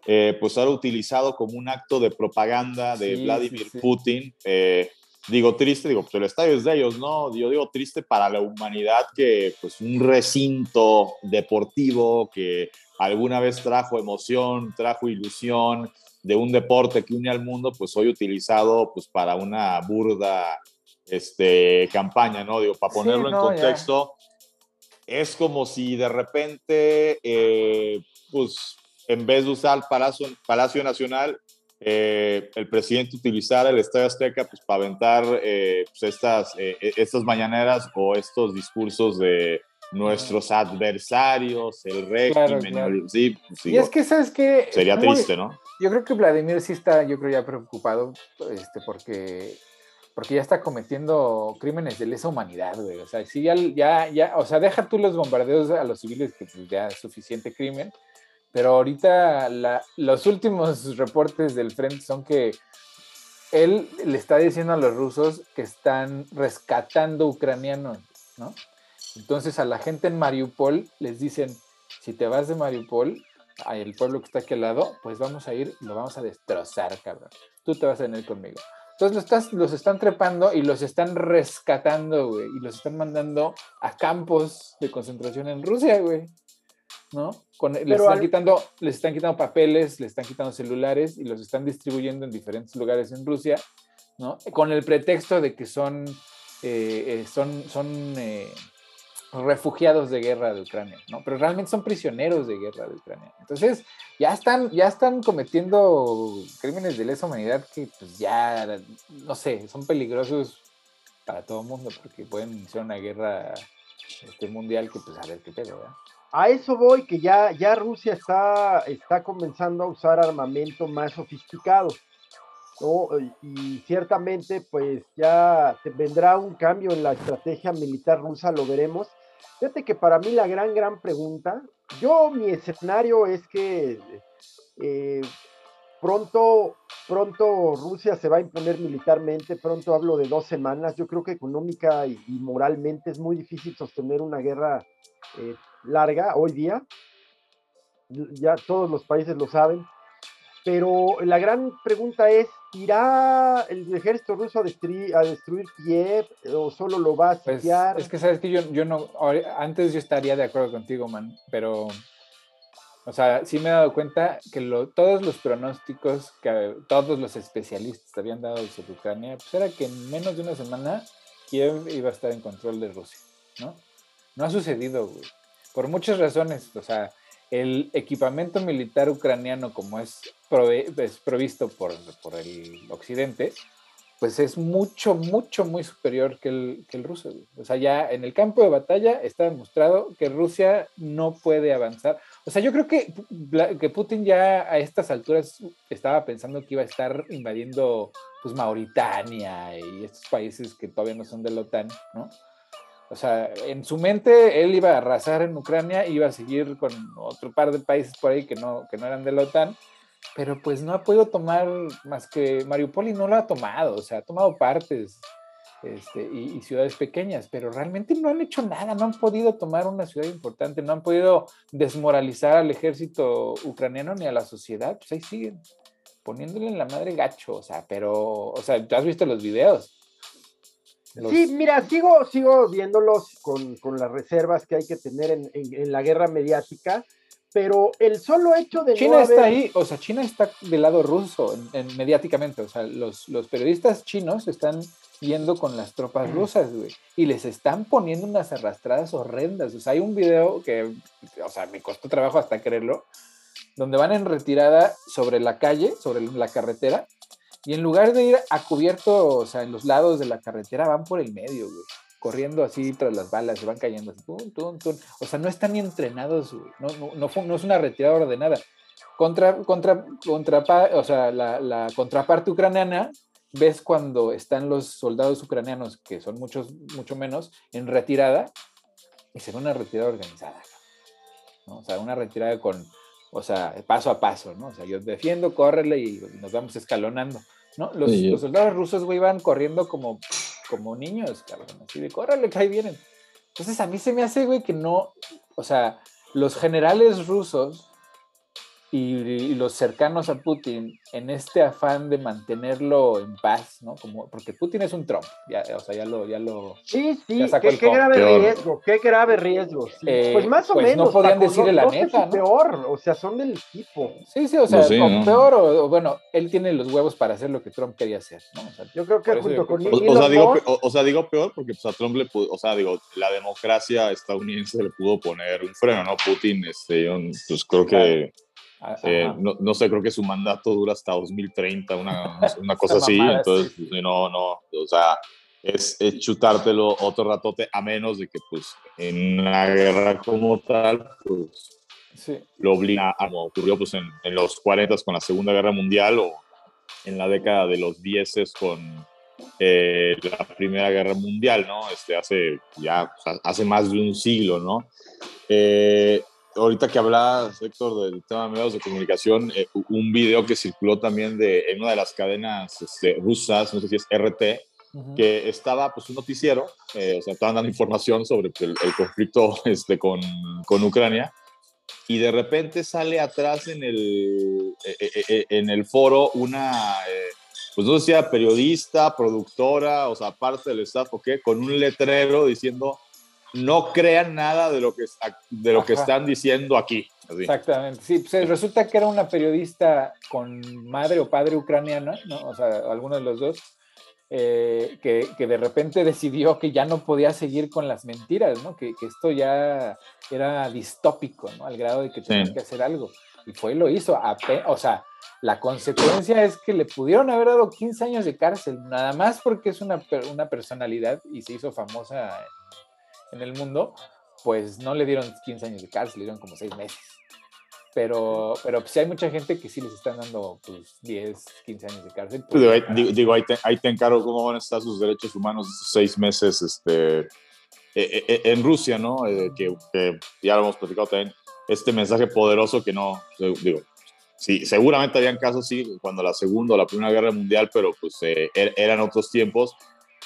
eh, pues ahora utilizado como un acto de propaganda de Vladimir Putin. Eh, digo triste, digo, pues el estadio es de ellos, ¿no? Yo digo triste para la humanidad que pues un recinto deportivo que alguna vez trajo emoción, trajo ilusión, de un deporte que une al mundo, pues hoy utilizado pues para una burda este, campaña, ¿no? Digo, para ponerlo en contexto, es como si de repente, eh, pues en vez de usar el Palacio, Palacio Nacional, eh, el presidente utilizara el Estadio Azteca pues, para aventar eh, pues, estas, estas mañaneras o estos discursos de nuestros adversarios, el régimen. Sí, sí, y es que, ¿sabes que Sería triste, ¿no? Yo creo que Vladimir sí está, yo creo ya preocupado, este, porque, porque ya está cometiendo crímenes de lesa humanidad, güey. O sea, sí, ya, ya, ya, o sea, deja tú los bombardeos a los civiles, que pues ya es suficiente crimen, pero ahorita la, los últimos reportes del frente son que él le está diciendo a los rusos que están rescatando ucranianos, ¿no? Entonces a la gente en Mariupol les dicen, si te vas de Mariupol, el pueblo que está aquí al lado, pues vamos a ir, lo vamos a destrozar, cabrón. Tú te vas a venir conmigo. Entonces los, estás, los están trepando y los están rescatando, güey, y los están mandando a campos de concentración en Rusia, güey. ¿No? les, están quitando, les están quitando papeles, les están quitando celulares y los están distribuyendo en diferentes lugares en Rusia, ¿no? Con el pretexto de que son, eh, eh, son, son eh, refugiados de guerra de Ucrania, ¿no? Pero realmente son prisioneros de guerra de Ucrania. Entonces, ya están, ya están cometiendo crímenes de lesa humanidad que, pues ya, no sé, son peligrosos para todo el mundo porque pueden iniciar una guerra este, mundial que, pues, a ver qué pedo, ¿verdad? A eso voy, que ya, ya Rusia está, está comenzando a usar armamento más sofisticado. ¿no? Y ciertamente, pues ya vendrá un cambio en la estrategia militar rusa, lo veremos Fíjate que para mí la gran, gran pregunta, yo mi escenario es que eh, pronto, pronto Rusia se va a imponer militarmente, pronto hablo de dos semanas, yo creo que económica y, moralmente es muy difícil sostener una guerra eh, larga hoy día, ya todos los países lo saben, pero la gran pregunta es, ¿irá el ejército ruso a destruir, a destruir Kiev o solo lo va a pues, sitiar? es que sabes que yo, yo no, antes yo estaría de acuerdo contigo, man, pero, o sea, sí me he dado cuenta que lo, todos los pronósticos que todos los especialistas habían dado sobre Ucrania, pues era que en menos de una semana Kiev iba a estar en control de Rusia, ¿no? No ha sucedido, güey, por muchas razones, o sea, el equipamiento militar ucraniano, como es, provisto por, el occidente, pues es mucho, mucho, muy superior que el, que el ruso. O sea, ya en el campo de batalla está demostrado que Rusia no puede avanzar. O sea, yo creo que, que Putin ya a estas alturas estaba pensando que iba a estar invadiendo pues Mauritania y estos países que todavía no son de la OTAN, ¿no? O sea, en su mente él iba a arrasar en Ucrania, iba a seguir con otro par de países por ahí que no, que no eran de la OTAN, pero pues no ha podido tomar más que Mariupol y no lo ha tomado, o sea, ha tomado partes este, y, ciudades pequeñas, pero realmente no han hecho nada, no han podido tomar una ciudad importante, no han podido desmoralizar al ejército ucraniano ni a la sociedad, pues ahí siguen poniéndole en la madre gacho, o sea, pero, o sea, ¿tú has visto los videos? Sí, mira, sigo, sigo viéndolos con, las reservas que hay que tener en, la guerra mediática, pero el solo hecho de... China está ahí, o sea, China está del lado ruso en, mediáticamente, o sea, los, los, periodistas chinos están yendo con las tropas rusas, güey, y les están poniendo unas arrastradas horrendas, o sea, hay un video que, o sea, me costó trabajo hasta creerlo, donde van en retirada sobre la calle, sobre la carretera, y en lugar de ir a cubierto, o sea, en los lados de la carretera, van por el medio, güey. Corriendo así tras las balas, se van cayendo así, tum, tum, tum. O sea, no están ni entrenados, güey. No, no, no, es una retirada ordenada. Contra, contra, contra, o sea, la, la contraparte ucraniana, ves cuando están los soldados ucranianos, que son muchos, mucho menos, en retirada, y se ve una retirada organizada. ¿no? O sea, una retirada con, o sea, paso a paso, ¿no? O sea, yo defiendo, córrele y nos vamos escalonando, ¿no? Los, soldados rusos, güey, van corriendo como, como niños, cabrón, así de córrele, que ahí vienen. Entonces a mí se me hace, güey, que no, o sea, los generales rusos y, los cercanos a Putin en este afán de mantenerlo en paz, ¿no? Como, porque Putin es un Trump, ya, o sea, ya lo... Ya lo sí, sí, qué, qué grave riesgo, qué grave riesgo. Eh, pues más o pues menos. No podían decirle la neta, ¿no? peor, o sea, son del equipo. Sí, sí, o sea, pues peor, o, bueno, él tiene los huevos para hacer lo que Trump quería hacer, ¿no? O sea, yo creo que junto con... O, o, sea, digo, o, sea, digo peor porque pues, a Trump le pudo, o sea, digo, la democracia estadounidense le pudo poner un freno, ¿no? Putin, este, yo, pues creo que... Eh, no, no, sé, creo que su mandato dura hasta 2030, una, una cosa así. Entonces, no, no, o sea, es, es, chutártelo otro ratote, a menos de que, pues, en una guerra como tal, pues, sí. lo obliga, como ocurrió, pues, en, en, los 40 con la Segunda Guerra Mundial o en la década de los 10 con eh, la Primera Guerra Mundial, ¿no? Este, hace ya, hace más de un siglo, ¿no? Eh, ahorita que hablabas, Héctor, del tema de medios de comunicación, eh, un video que circuló también de, en una de las cadenas este, rusas, no sé si es RT, que estaba pues un noticiero, eh, o sea, estaban dando información sobre pues, el, conflicto este, con, con, Ucrania, y de repente sale atrás en el, eh, en el foro una, pues no sé si era periodista, productora, o sea, parte del staff, ¿o qué? Con un letrero diciendo no crean nada de lo que, de lo que están diciendo aquí. Exactamente. Sí, pues resulta que era una periodista con madre o padre ucraniana, ¿no? O sea, alguno de los dos, eh, que, que, de repente decidió que ya no podía seguir con las mentiras, ¿no? Que, que esto ya era distópico, ¿no? Al grado de que tenía que hacer algo. Y fue y lo hizo. O sea, la consecuencia es que le pudieron haber dado 15 años de cárcel, nada más porque es una, una personalidad y se hizo famosa en el mundo, pues no le dieron 15 años de cárcel, le dieron como 6 meses. Pero, pero pues hay mucha gente que sí les están dando pues 10, 15 años de cárcel. Pues, digo, ahí, te, ahí, te, encargo cómo van a estar sus derechos humanos esos 6 meses este, e, e, e, en Rusia, ¿no? Eh, que, que, ya lo hemos platicado también, este mensaje poderoso que no, digo, sí, seguramente habían casos, sí, cuando la Segunda o la Primera Guerra Mundial, pero pues eh, eran otros tiempos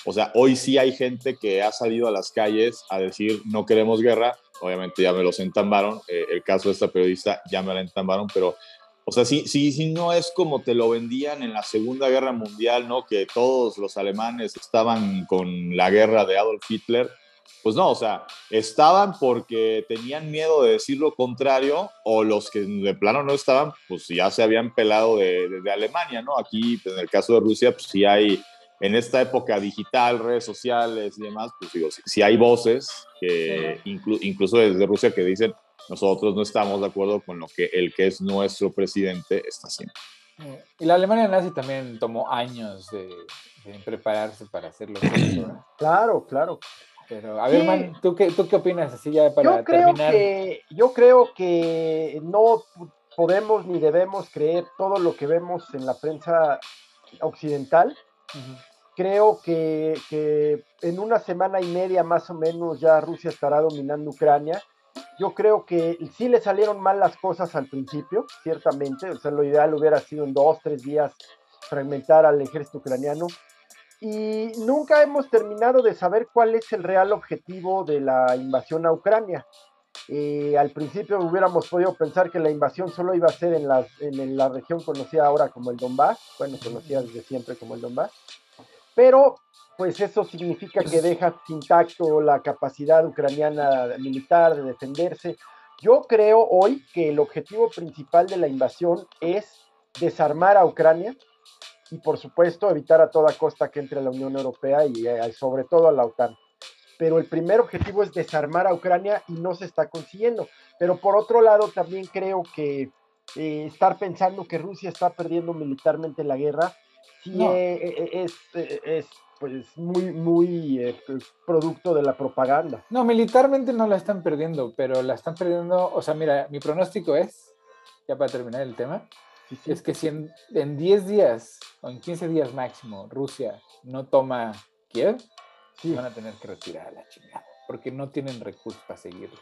o sea, hoy sí hay gente que ha salido a las calles a decir no queremos guerra. Obviamente ya me los entambaron. Eh, el caso de esta periodista ya me la entambaron, pero O sea, sí, sí, sí, no es como te lo vendían en la Segunda Guerra Mundial, ¿no? Que todos los alemanes estaban con la guerra de Adolf Hitler. Pues no, o sea, estaban porque tenían miedo de decir lo contrario o los que de plano no estaban, pues ya se habían pelado de, Alemania, ¿no? Aquí, en el caso de Rusia, pues sí hay, en esta época digital, redes sociales y demás, pues digo, sí, hay voces que incluso desde Rusia que dicen, nosotros no estamos de acuerdo con lo que el que es nuestro presidente está haciendo. Eh, y la Alemania nazi también tomó años de, prepararse para hacerlo. claro, claro. Pero, a ver, man, ¿tú qué, ¿tú qué opinas así ya para yo creo Que, yo creo que no podemos ni debemos creer todo lo que vemos en la prensa occidental. Creo que, que en una semana y media más o menos ya Rusia estará dominando Ucrania yo creo que sí le salieron mal las cosas al principio, ciertamente. O sea, lo ideal hubiera sido en dos, tres días fragmentar al ejército ucraniano. Y nunca hemos terminado de saber cuál es el real objetivo de la invasión a Ucrania. Eh, al principio hubiéramos podido pensar que la invasión solo iba a ser en, en la región conocida ahora como el Donbass, bueno, conocida desde siempre como el Donbass, pero pues eso significa que deja intacto la capacidad ucraniana militar de defenderse. Yo creo hoy que el objetivo principal de la invasión es desarmar a Ucrania y por supuesto evitar a toda costa que entre la Unión Europea y eh, sobre todo a la OTAN. Pero el primer objetivo es desarmar a Ucrania y no se está consiguiendo. Pero por otro lado también creo que eh, estar pensando que Rusia está perdiendo militarmente la guerra sí eh, es, es pues muy, muy eh, pues, producto de la propaganda. No, militarmente no la están perdiendo, pero la están perdiendo, o sea, mira, mi pronóstico es, ya para terminar el tema, es que si en, 10 días o en 15 días máximo Rusia no toma Kiev, van a tener que retirar a la chingada, porque no tienen recursos para seguirlo.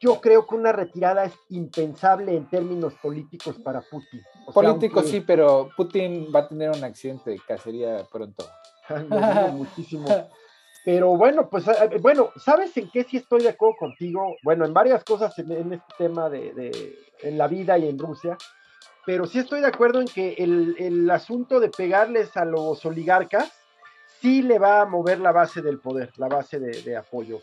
Yo creo que una retirada es impensable en términos políticos para Putin. Políticos sí, pero Putin va a tener un accidente de cacería pronto. muchísimo. Pero bueno, pues eh, eh, bueno, ¿sabes en qué sí estoy de acuerdo contigo? Bueno, en varias cosas en, este tema de, en la vida y en Rusia, pero sí estoy de acuerdo en que el, asunto de pegarles a los oligarcas sí le va a mover la base del poder, la base de, apoyo.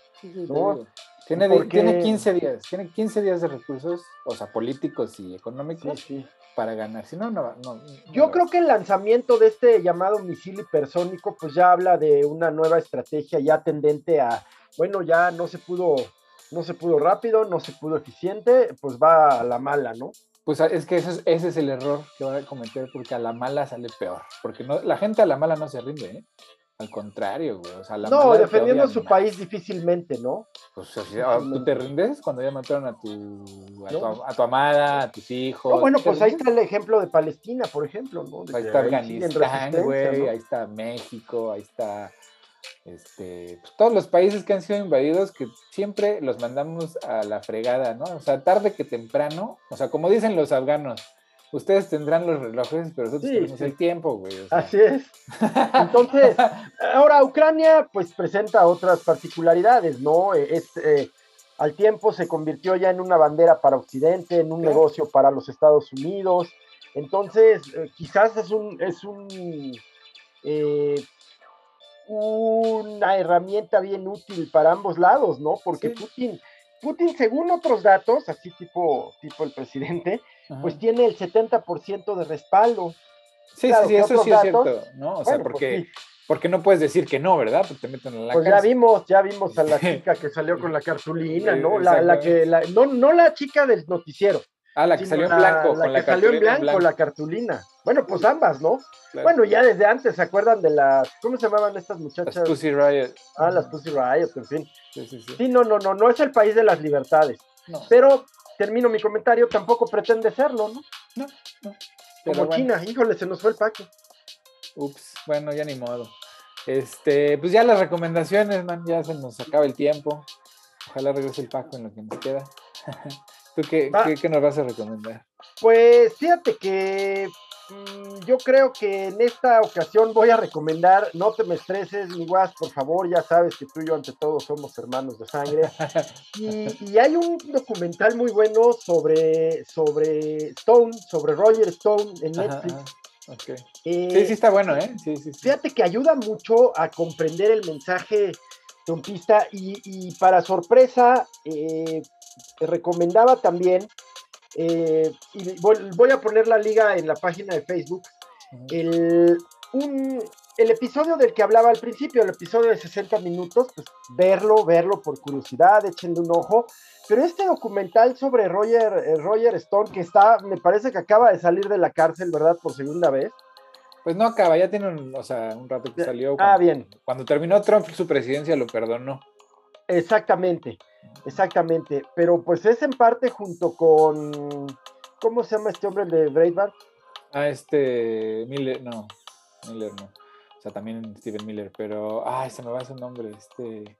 Tiene, tiene 15 días, tiene 15 días de recursos, o sea, políticos y económicos. Sí, para ganar. Si no, no, no. Yo creo que el lanzamiento de este llamado misil hipersónico, pues ya habla de una nueva estrategia ya tendente a, bueno, ya no se pudo, no se pudo rápido, no se pudo eficiente, pues va a la mala, ¿no? Pues es que ese es, ese es el error que va a cometer, porque a la mala sale peor. Porque no, la gente a la mala no se rinde, ¿eh? Al contrario, güey. O sea, la no, defendiendo su país difícilmente, ¿no? Pues ah, tú te rindes cuando ya mataron a tu, a, tu, amada, a tus hijos. bueno, pues ahí está el ejemplo de Palestina, por ejemplo, ¿no? ahí está Afganistán, güey, ahí está México, ahí está este, pues, todos los países que han sido invadidos que siempre los mandamos a la fregada, ¿no? O sea, tarde que temprano, o sea, como dicen los afganos, Ustedes tendrán los relojes, pero nosotros tenemos el tiempo, güey. Así es. Entonces, ahora Ucrania pues presenta otras particularidades, ¿no? Eh, es, eh, al tiempo se convirtió ya en una bandera para Occidente, en un negocio para los Estados Unidos. Entonces, eh, quizás es un, es un una herramienta bien útil para ambos lados, ¿no? Porque Putin, Putin, según otros datos, así tipo, tipo el presidente, pues tiene el 70% de respaldo. Sí, sí, eso sí es cierto, ¿no? O sea, pues porque, porque no puedes decir que no, ¿verdad? Porque te meten en la Pues ya vimos, ya vimos a la chica que salió con la cartulina, ¿no? La, la que, la, no, no la chica del noticiero. Ah, la que salió en blanco, la, con la que salió en blanco, la cartulina. Bueno, pues ambas, ¿no? Bueno, ya desde antes, ¿se acuerdan de las, ¿cómo se llamaban estas muchachas? Las Pussy Riot. Ah, las Pussy Riot, en fin. Sí, sí, sí. Sí, no, no, no, no es el país de las libertades. No. Pero termino mi comentario, tampoco pretende serlo, ¿no? No, no. Como China, híjole, se nos fue el Paco. Ups, bueno, ya ni modo. Este, pues ya las recomendaciones, man, ya se nos acaba el tiempo. Ojalá regrese el Paco en lo que nos queda. ¿Tú qué, qué, nos vas a recomendar? Pues fíjate que yo creo que en esta ocasión voy a recomendar, no te me estreses, mi guas, por favor, ya sabes que tú y yo ante todo somos hermanos de sangre. Y, hay un documental muy bueno sobre, sobre Stone, sobre Roger Stone en Netflix. Eh, sí, sí está bueno, ¿eh? Fíjate que ayuda mucho a comprender el mensaje trumpista y, para sorpresa, eh, recomendaba también eh, y voy, a poner la liga en la página de Facebook. El, el episodio del que hablaba al principio, el episodio de 60 minutos, pues verlo, verlo por curiosidad, échenle un ojo. Pero este documental sobre Roger, eh, Roger Stone, que está, me parece que acaba de salir de la cárcel, ¿verdad? Por segunda vez. Pues no acaba, ya tiene un, o sea, un rato que salió. ah, bien. Cuando terminó Trump su presidencia lo perdonó. Exactamente. Exactamente, pero pues es en parte junto con, ¿cómo se llama este hombre de Breitbart? Ah, este, Miller, no, Miller no, o sea, también Steven Miller, pero, ay, se me va ese nombre, este,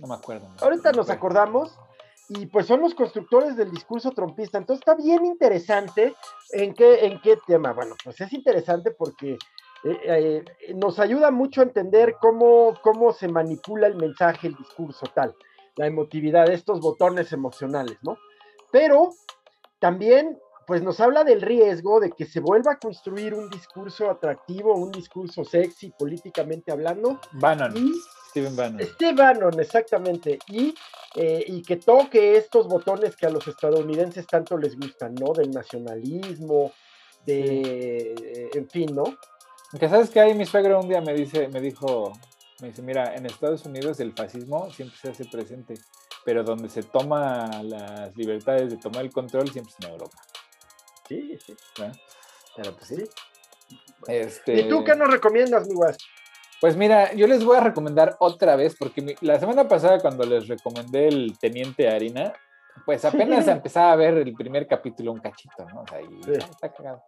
no me acuerdo. Ahorita nos acordamos, y pues son los constructores del discurso trompista, entonces está bien interesante en qué, en qué tema, bueno, pues es interesante porque... Eh, eh, nos ayuda mucho a entender cómo, cómo se manipula el mensaje, el discurso, tal la emotividad, estos botones emocionales, ¿no? Pero también, pues nos habla del riesgo de que se vuelva a construir un discurso atractivo, un discurso sexy, políticamente hablando. Bannon. Steven Bannon. Steve Bannon, exactamente. Y, eh, y que toque estos botones que a los estadounidenses tanto les gustan, ¿no? Del nacionalismo, de, en fin, ¿no? Que sabes que ahí mi suegro un día me dice, me dijo, me dice, mira, en Estados Unidos el fascismo siempre se hace presente, pero donde se toma las libertades de tomar el control siempre es en Europa. Sí, sí. Pero pues sí. Este... ¿Y tú qué nos recomiendas, mi Pues mira, yo les voy a recomendar otra vez, porque la semana pasada cuando les recomendé el Teniente Harina, pues apenas empezaba a ver el primer capítulo un cachito, ¿no? O sea, y está cagado.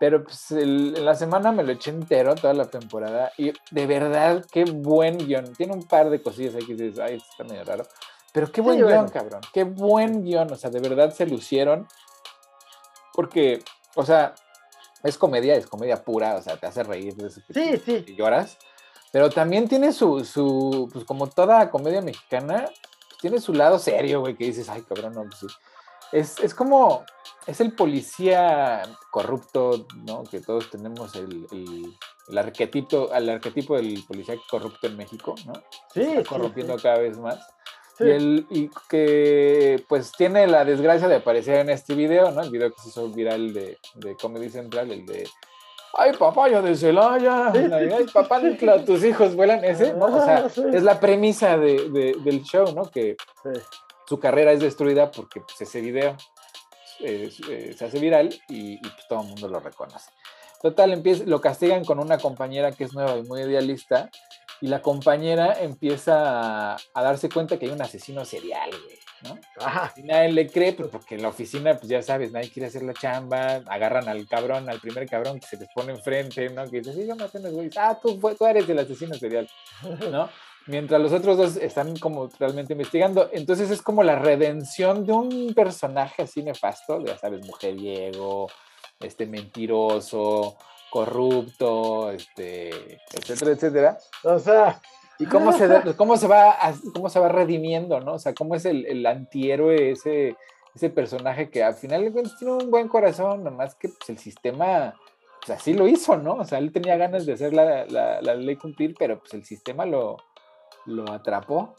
Pero pues en la semana me lo eché entero, toda la temporada. Y de verdad, qué buen guion. Tiene un par de cosillas ahí que dices, ay, está medio raro. Pero qué buen guion, cabrón. Qué buen guion. O sea, de verdad se lucieron. Porque, o sea, es comedia, es comedia pura. O sea, te hace reír. De sí, sí. Y lloras. Pero también tiene su, su, pues como toda comedia mexicana, tiene su lado serio, güey, que dices, ay, cabrón, no, pues sí. Es, es como, es el policía corrupto, ¿no? Que todos tenemos el, el, arquetipo, el arquetipo del policía corrupto en México, ¿no? Sí. Está corrompiendo cada vez más. Y, el, y que pues tiene la desgracia de aparecer en este video, ¿no? El video que se hizo viral de, de Comedy Central, el de ay papaya de Celaya, ay papá tus hijos vuelan ese, ¿no? O sea, es la premisa de, de, del show, ¿no? Que su carrera es destruida porque pues, ese video eh, se hace viral y, pues, todo el mundo lo reconoce. Total, empieza, lo castigan con una compañera que es nueva y muy idealista y la compañera empieza a, darse cuenta que hay un asesino serial, güey, ¿no? Y nadie le cree, pues porque en la oficina, pues ya sabes, nadie quiere hacer la chamba, agarran al cabrón, al primer cabrón que se les pone enfrente, ¿no? Que dice, sí, yo maté a güey, ah, tú, tú eres el asesino serial, ¿no? Mientras los otros dos están como realmente investigando. Entonces es como la redención de un personaje así nefasto, ya sabes, mujeriego, este mentiroso, corrupto, este, etcétera, etcétera. O sea, y cómo se, cómo se va cómo se va redimiendo, ¿no? O sea, cómo es el, el antihéroe ese ese personaje que al final tiene un buen corazón, nomás que pues, el sistema pues así lo hizo, ¿no? O sea, él tenía ganas de hacer la, la, la ley cumplir, pero pues el sistema lo, lo atrapó.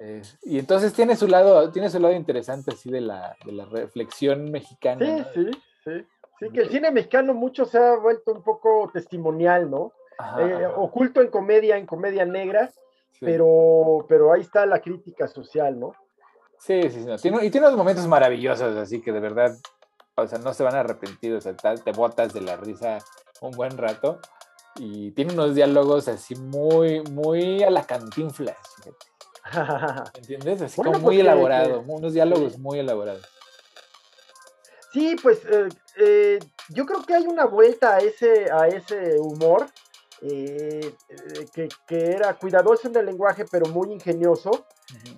Eh, y entonces tiene su lado, tiene su lado interesante así de la, de la reflexión mexicana. Sí, sí, sí. Sí, que el cine mexicano mucho se ha vuelto un poco testimonial, ¿no? Eh, oculto en comedia, en comedia negra, pero, pero ahí está la crítica social, ¿no? Sí, sí, sí. y tiene unos momentos maravillosos, así que de verdad, o sea, no se van a arrepentir, o sea, te botas de la risa un buen rato y tiene unos diálogos así muy, muy a la cantinflas. ¿Entiendes? Así como muy elaborado, unos diálogos muy elaborados. Sí, pues eh, eh, yo creo que hay una vuelta a ese, a ese humor eh, que, era cuidadoso en el lenguaje, pero muy ingenioso.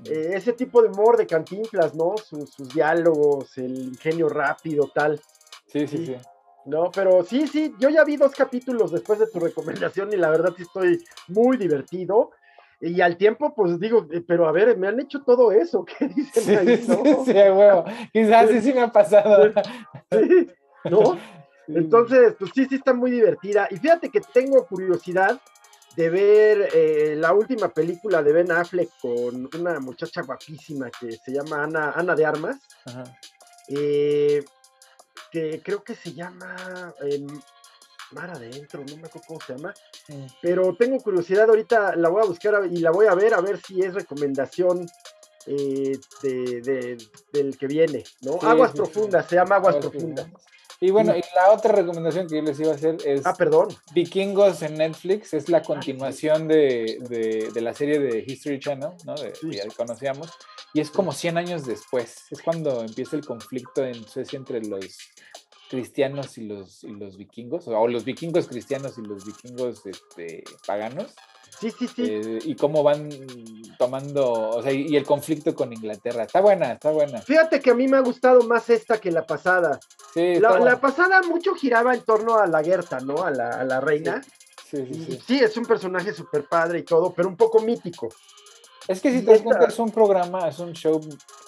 ese tipo de humor de cantinflas, ¿no? Sus, sus, diálogos, el ingenio rápido, tal. Sí, sí, sí. No, pero sí, sí, yo ya vi dos capítulos después de tu recomendación y la verdad sí estoy muy divertido. Y al tiempo, pues digo, eh, pero a ver, me han hecho todo eso, ¿qué dicen ahí? ¿no? Sí, huevo, quizás sí, sí me ha pasado. Sí, ¿no? Entonces, pues sí, sí está muy divertida. Y fíjate que tengo curiosidad de ver eh, la última película de Ben Affleck con una muchacha guapísima que se llama Ana, Ana de Armas. Eh, que creo que se llama em, Mar Adentro, no me acuerdo cómo se llama. Pero tengo curiosidad, ahorita la voy a buscar y la voy a ver a ver si es recomendación eh, de, del que viene, ¿no? Aguas Profundas, se llama Aguas, Profundas. Y bueno, y la otra recomendación que yo les iba a hacer es ah, perdón. Vikingos en Netflix, es la ah, continuación de, la serie de History Channel, ¿no? De, Que ya conocíamos, y es como 100 años después, es cuando empieza el conflicto en Suecia entre los cristianos y los, y los vikingos, o los vikingos cristianos y los vikingos este, paganos. Sí, sí, sí. Eh, y cómo van tomando, o sea, y, el conflicto con Inglaterra. Está buena, está buena. Fíjate que a mí me ha gustado más esta que la pasada. Sí, la, pasada mucho giraba en torno a la Gerta, ¿no? A la, a la reina. Sí, sí, sí. sí, es un personaje súper padre y todo, pero un poco mítico. Es que si te das cuenta, es un programa, es un show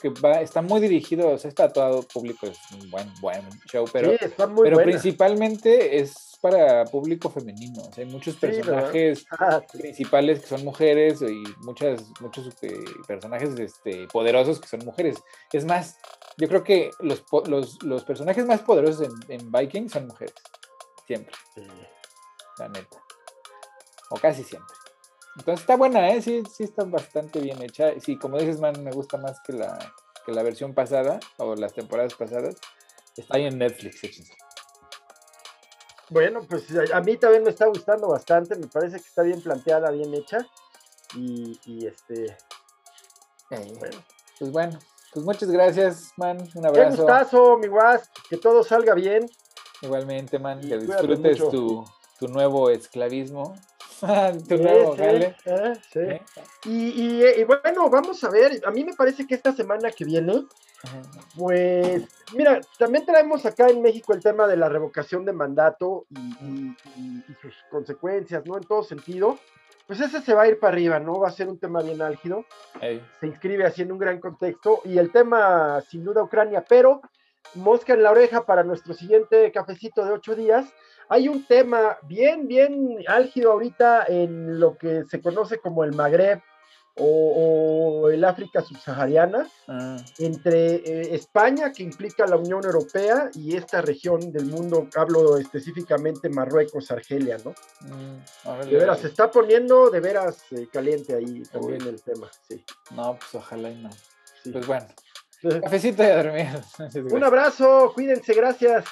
que va, está muy dirigido, o sea, está todo público, es un buen, buen show, pero, pero principalmente es para público femenino. O sea, hay muchos personajes ah, principales que son mujeres y muchas, muchos eh, personajes este, poderosos que son mujeres. Es más, yo creo que los, los, los personajes más poderosos en, en Vikings son mujeres. Siempre. La neta. O casi siempre. Entonces está buena, ¿eh? Sí, sí está bastante bien hecha. Sí, como dices, man, me gusta más que la, que la versión pasada o las temporadas pasadas. Está ahí en Netflix, échense. Bueno, pues a mí también me está gustando bastante. Me parece que está bien planteada, bien hecha. Y, y este. bueno. Pues bueno, pues muchas gracias, man. Un abrazo. Un gustazo, mi guas. Que todo salga bien. Igualmente, man. Que disfrutes tu, tu nuevo esclavismo. Y, bueno, vamos a ver, a mí me parece que esta semana que viene, pues, mira, también traemos acá en México el tema de la revocación de mandato y, sus consecuencias, ¿no? En todo sentido. Pues ese se va a ir para arriba, ¿no? Va a ser un tema bien álgido. Se inscribe así en un gran contexto. Y el tema, sin duda, Ucrania, pero mosca en la oreja para nuestro siguiente cafecito de ocho días hay un tema bien, bien álgido ahorita en lo que se conoce como el Magreb o, el África subsahariana, ah. entre eh, España, que implica la Unión Europea, y esta región del mundo, hablo específicamente Marruecos, Argelia, ¿no? Mm, de veras, se está poniendo de veras eh, caliente ahí también el tema, sí. No, pues ojalá y no. Pues bueno, cafecito y a dormir. Un abrazo, cuídense, gracias.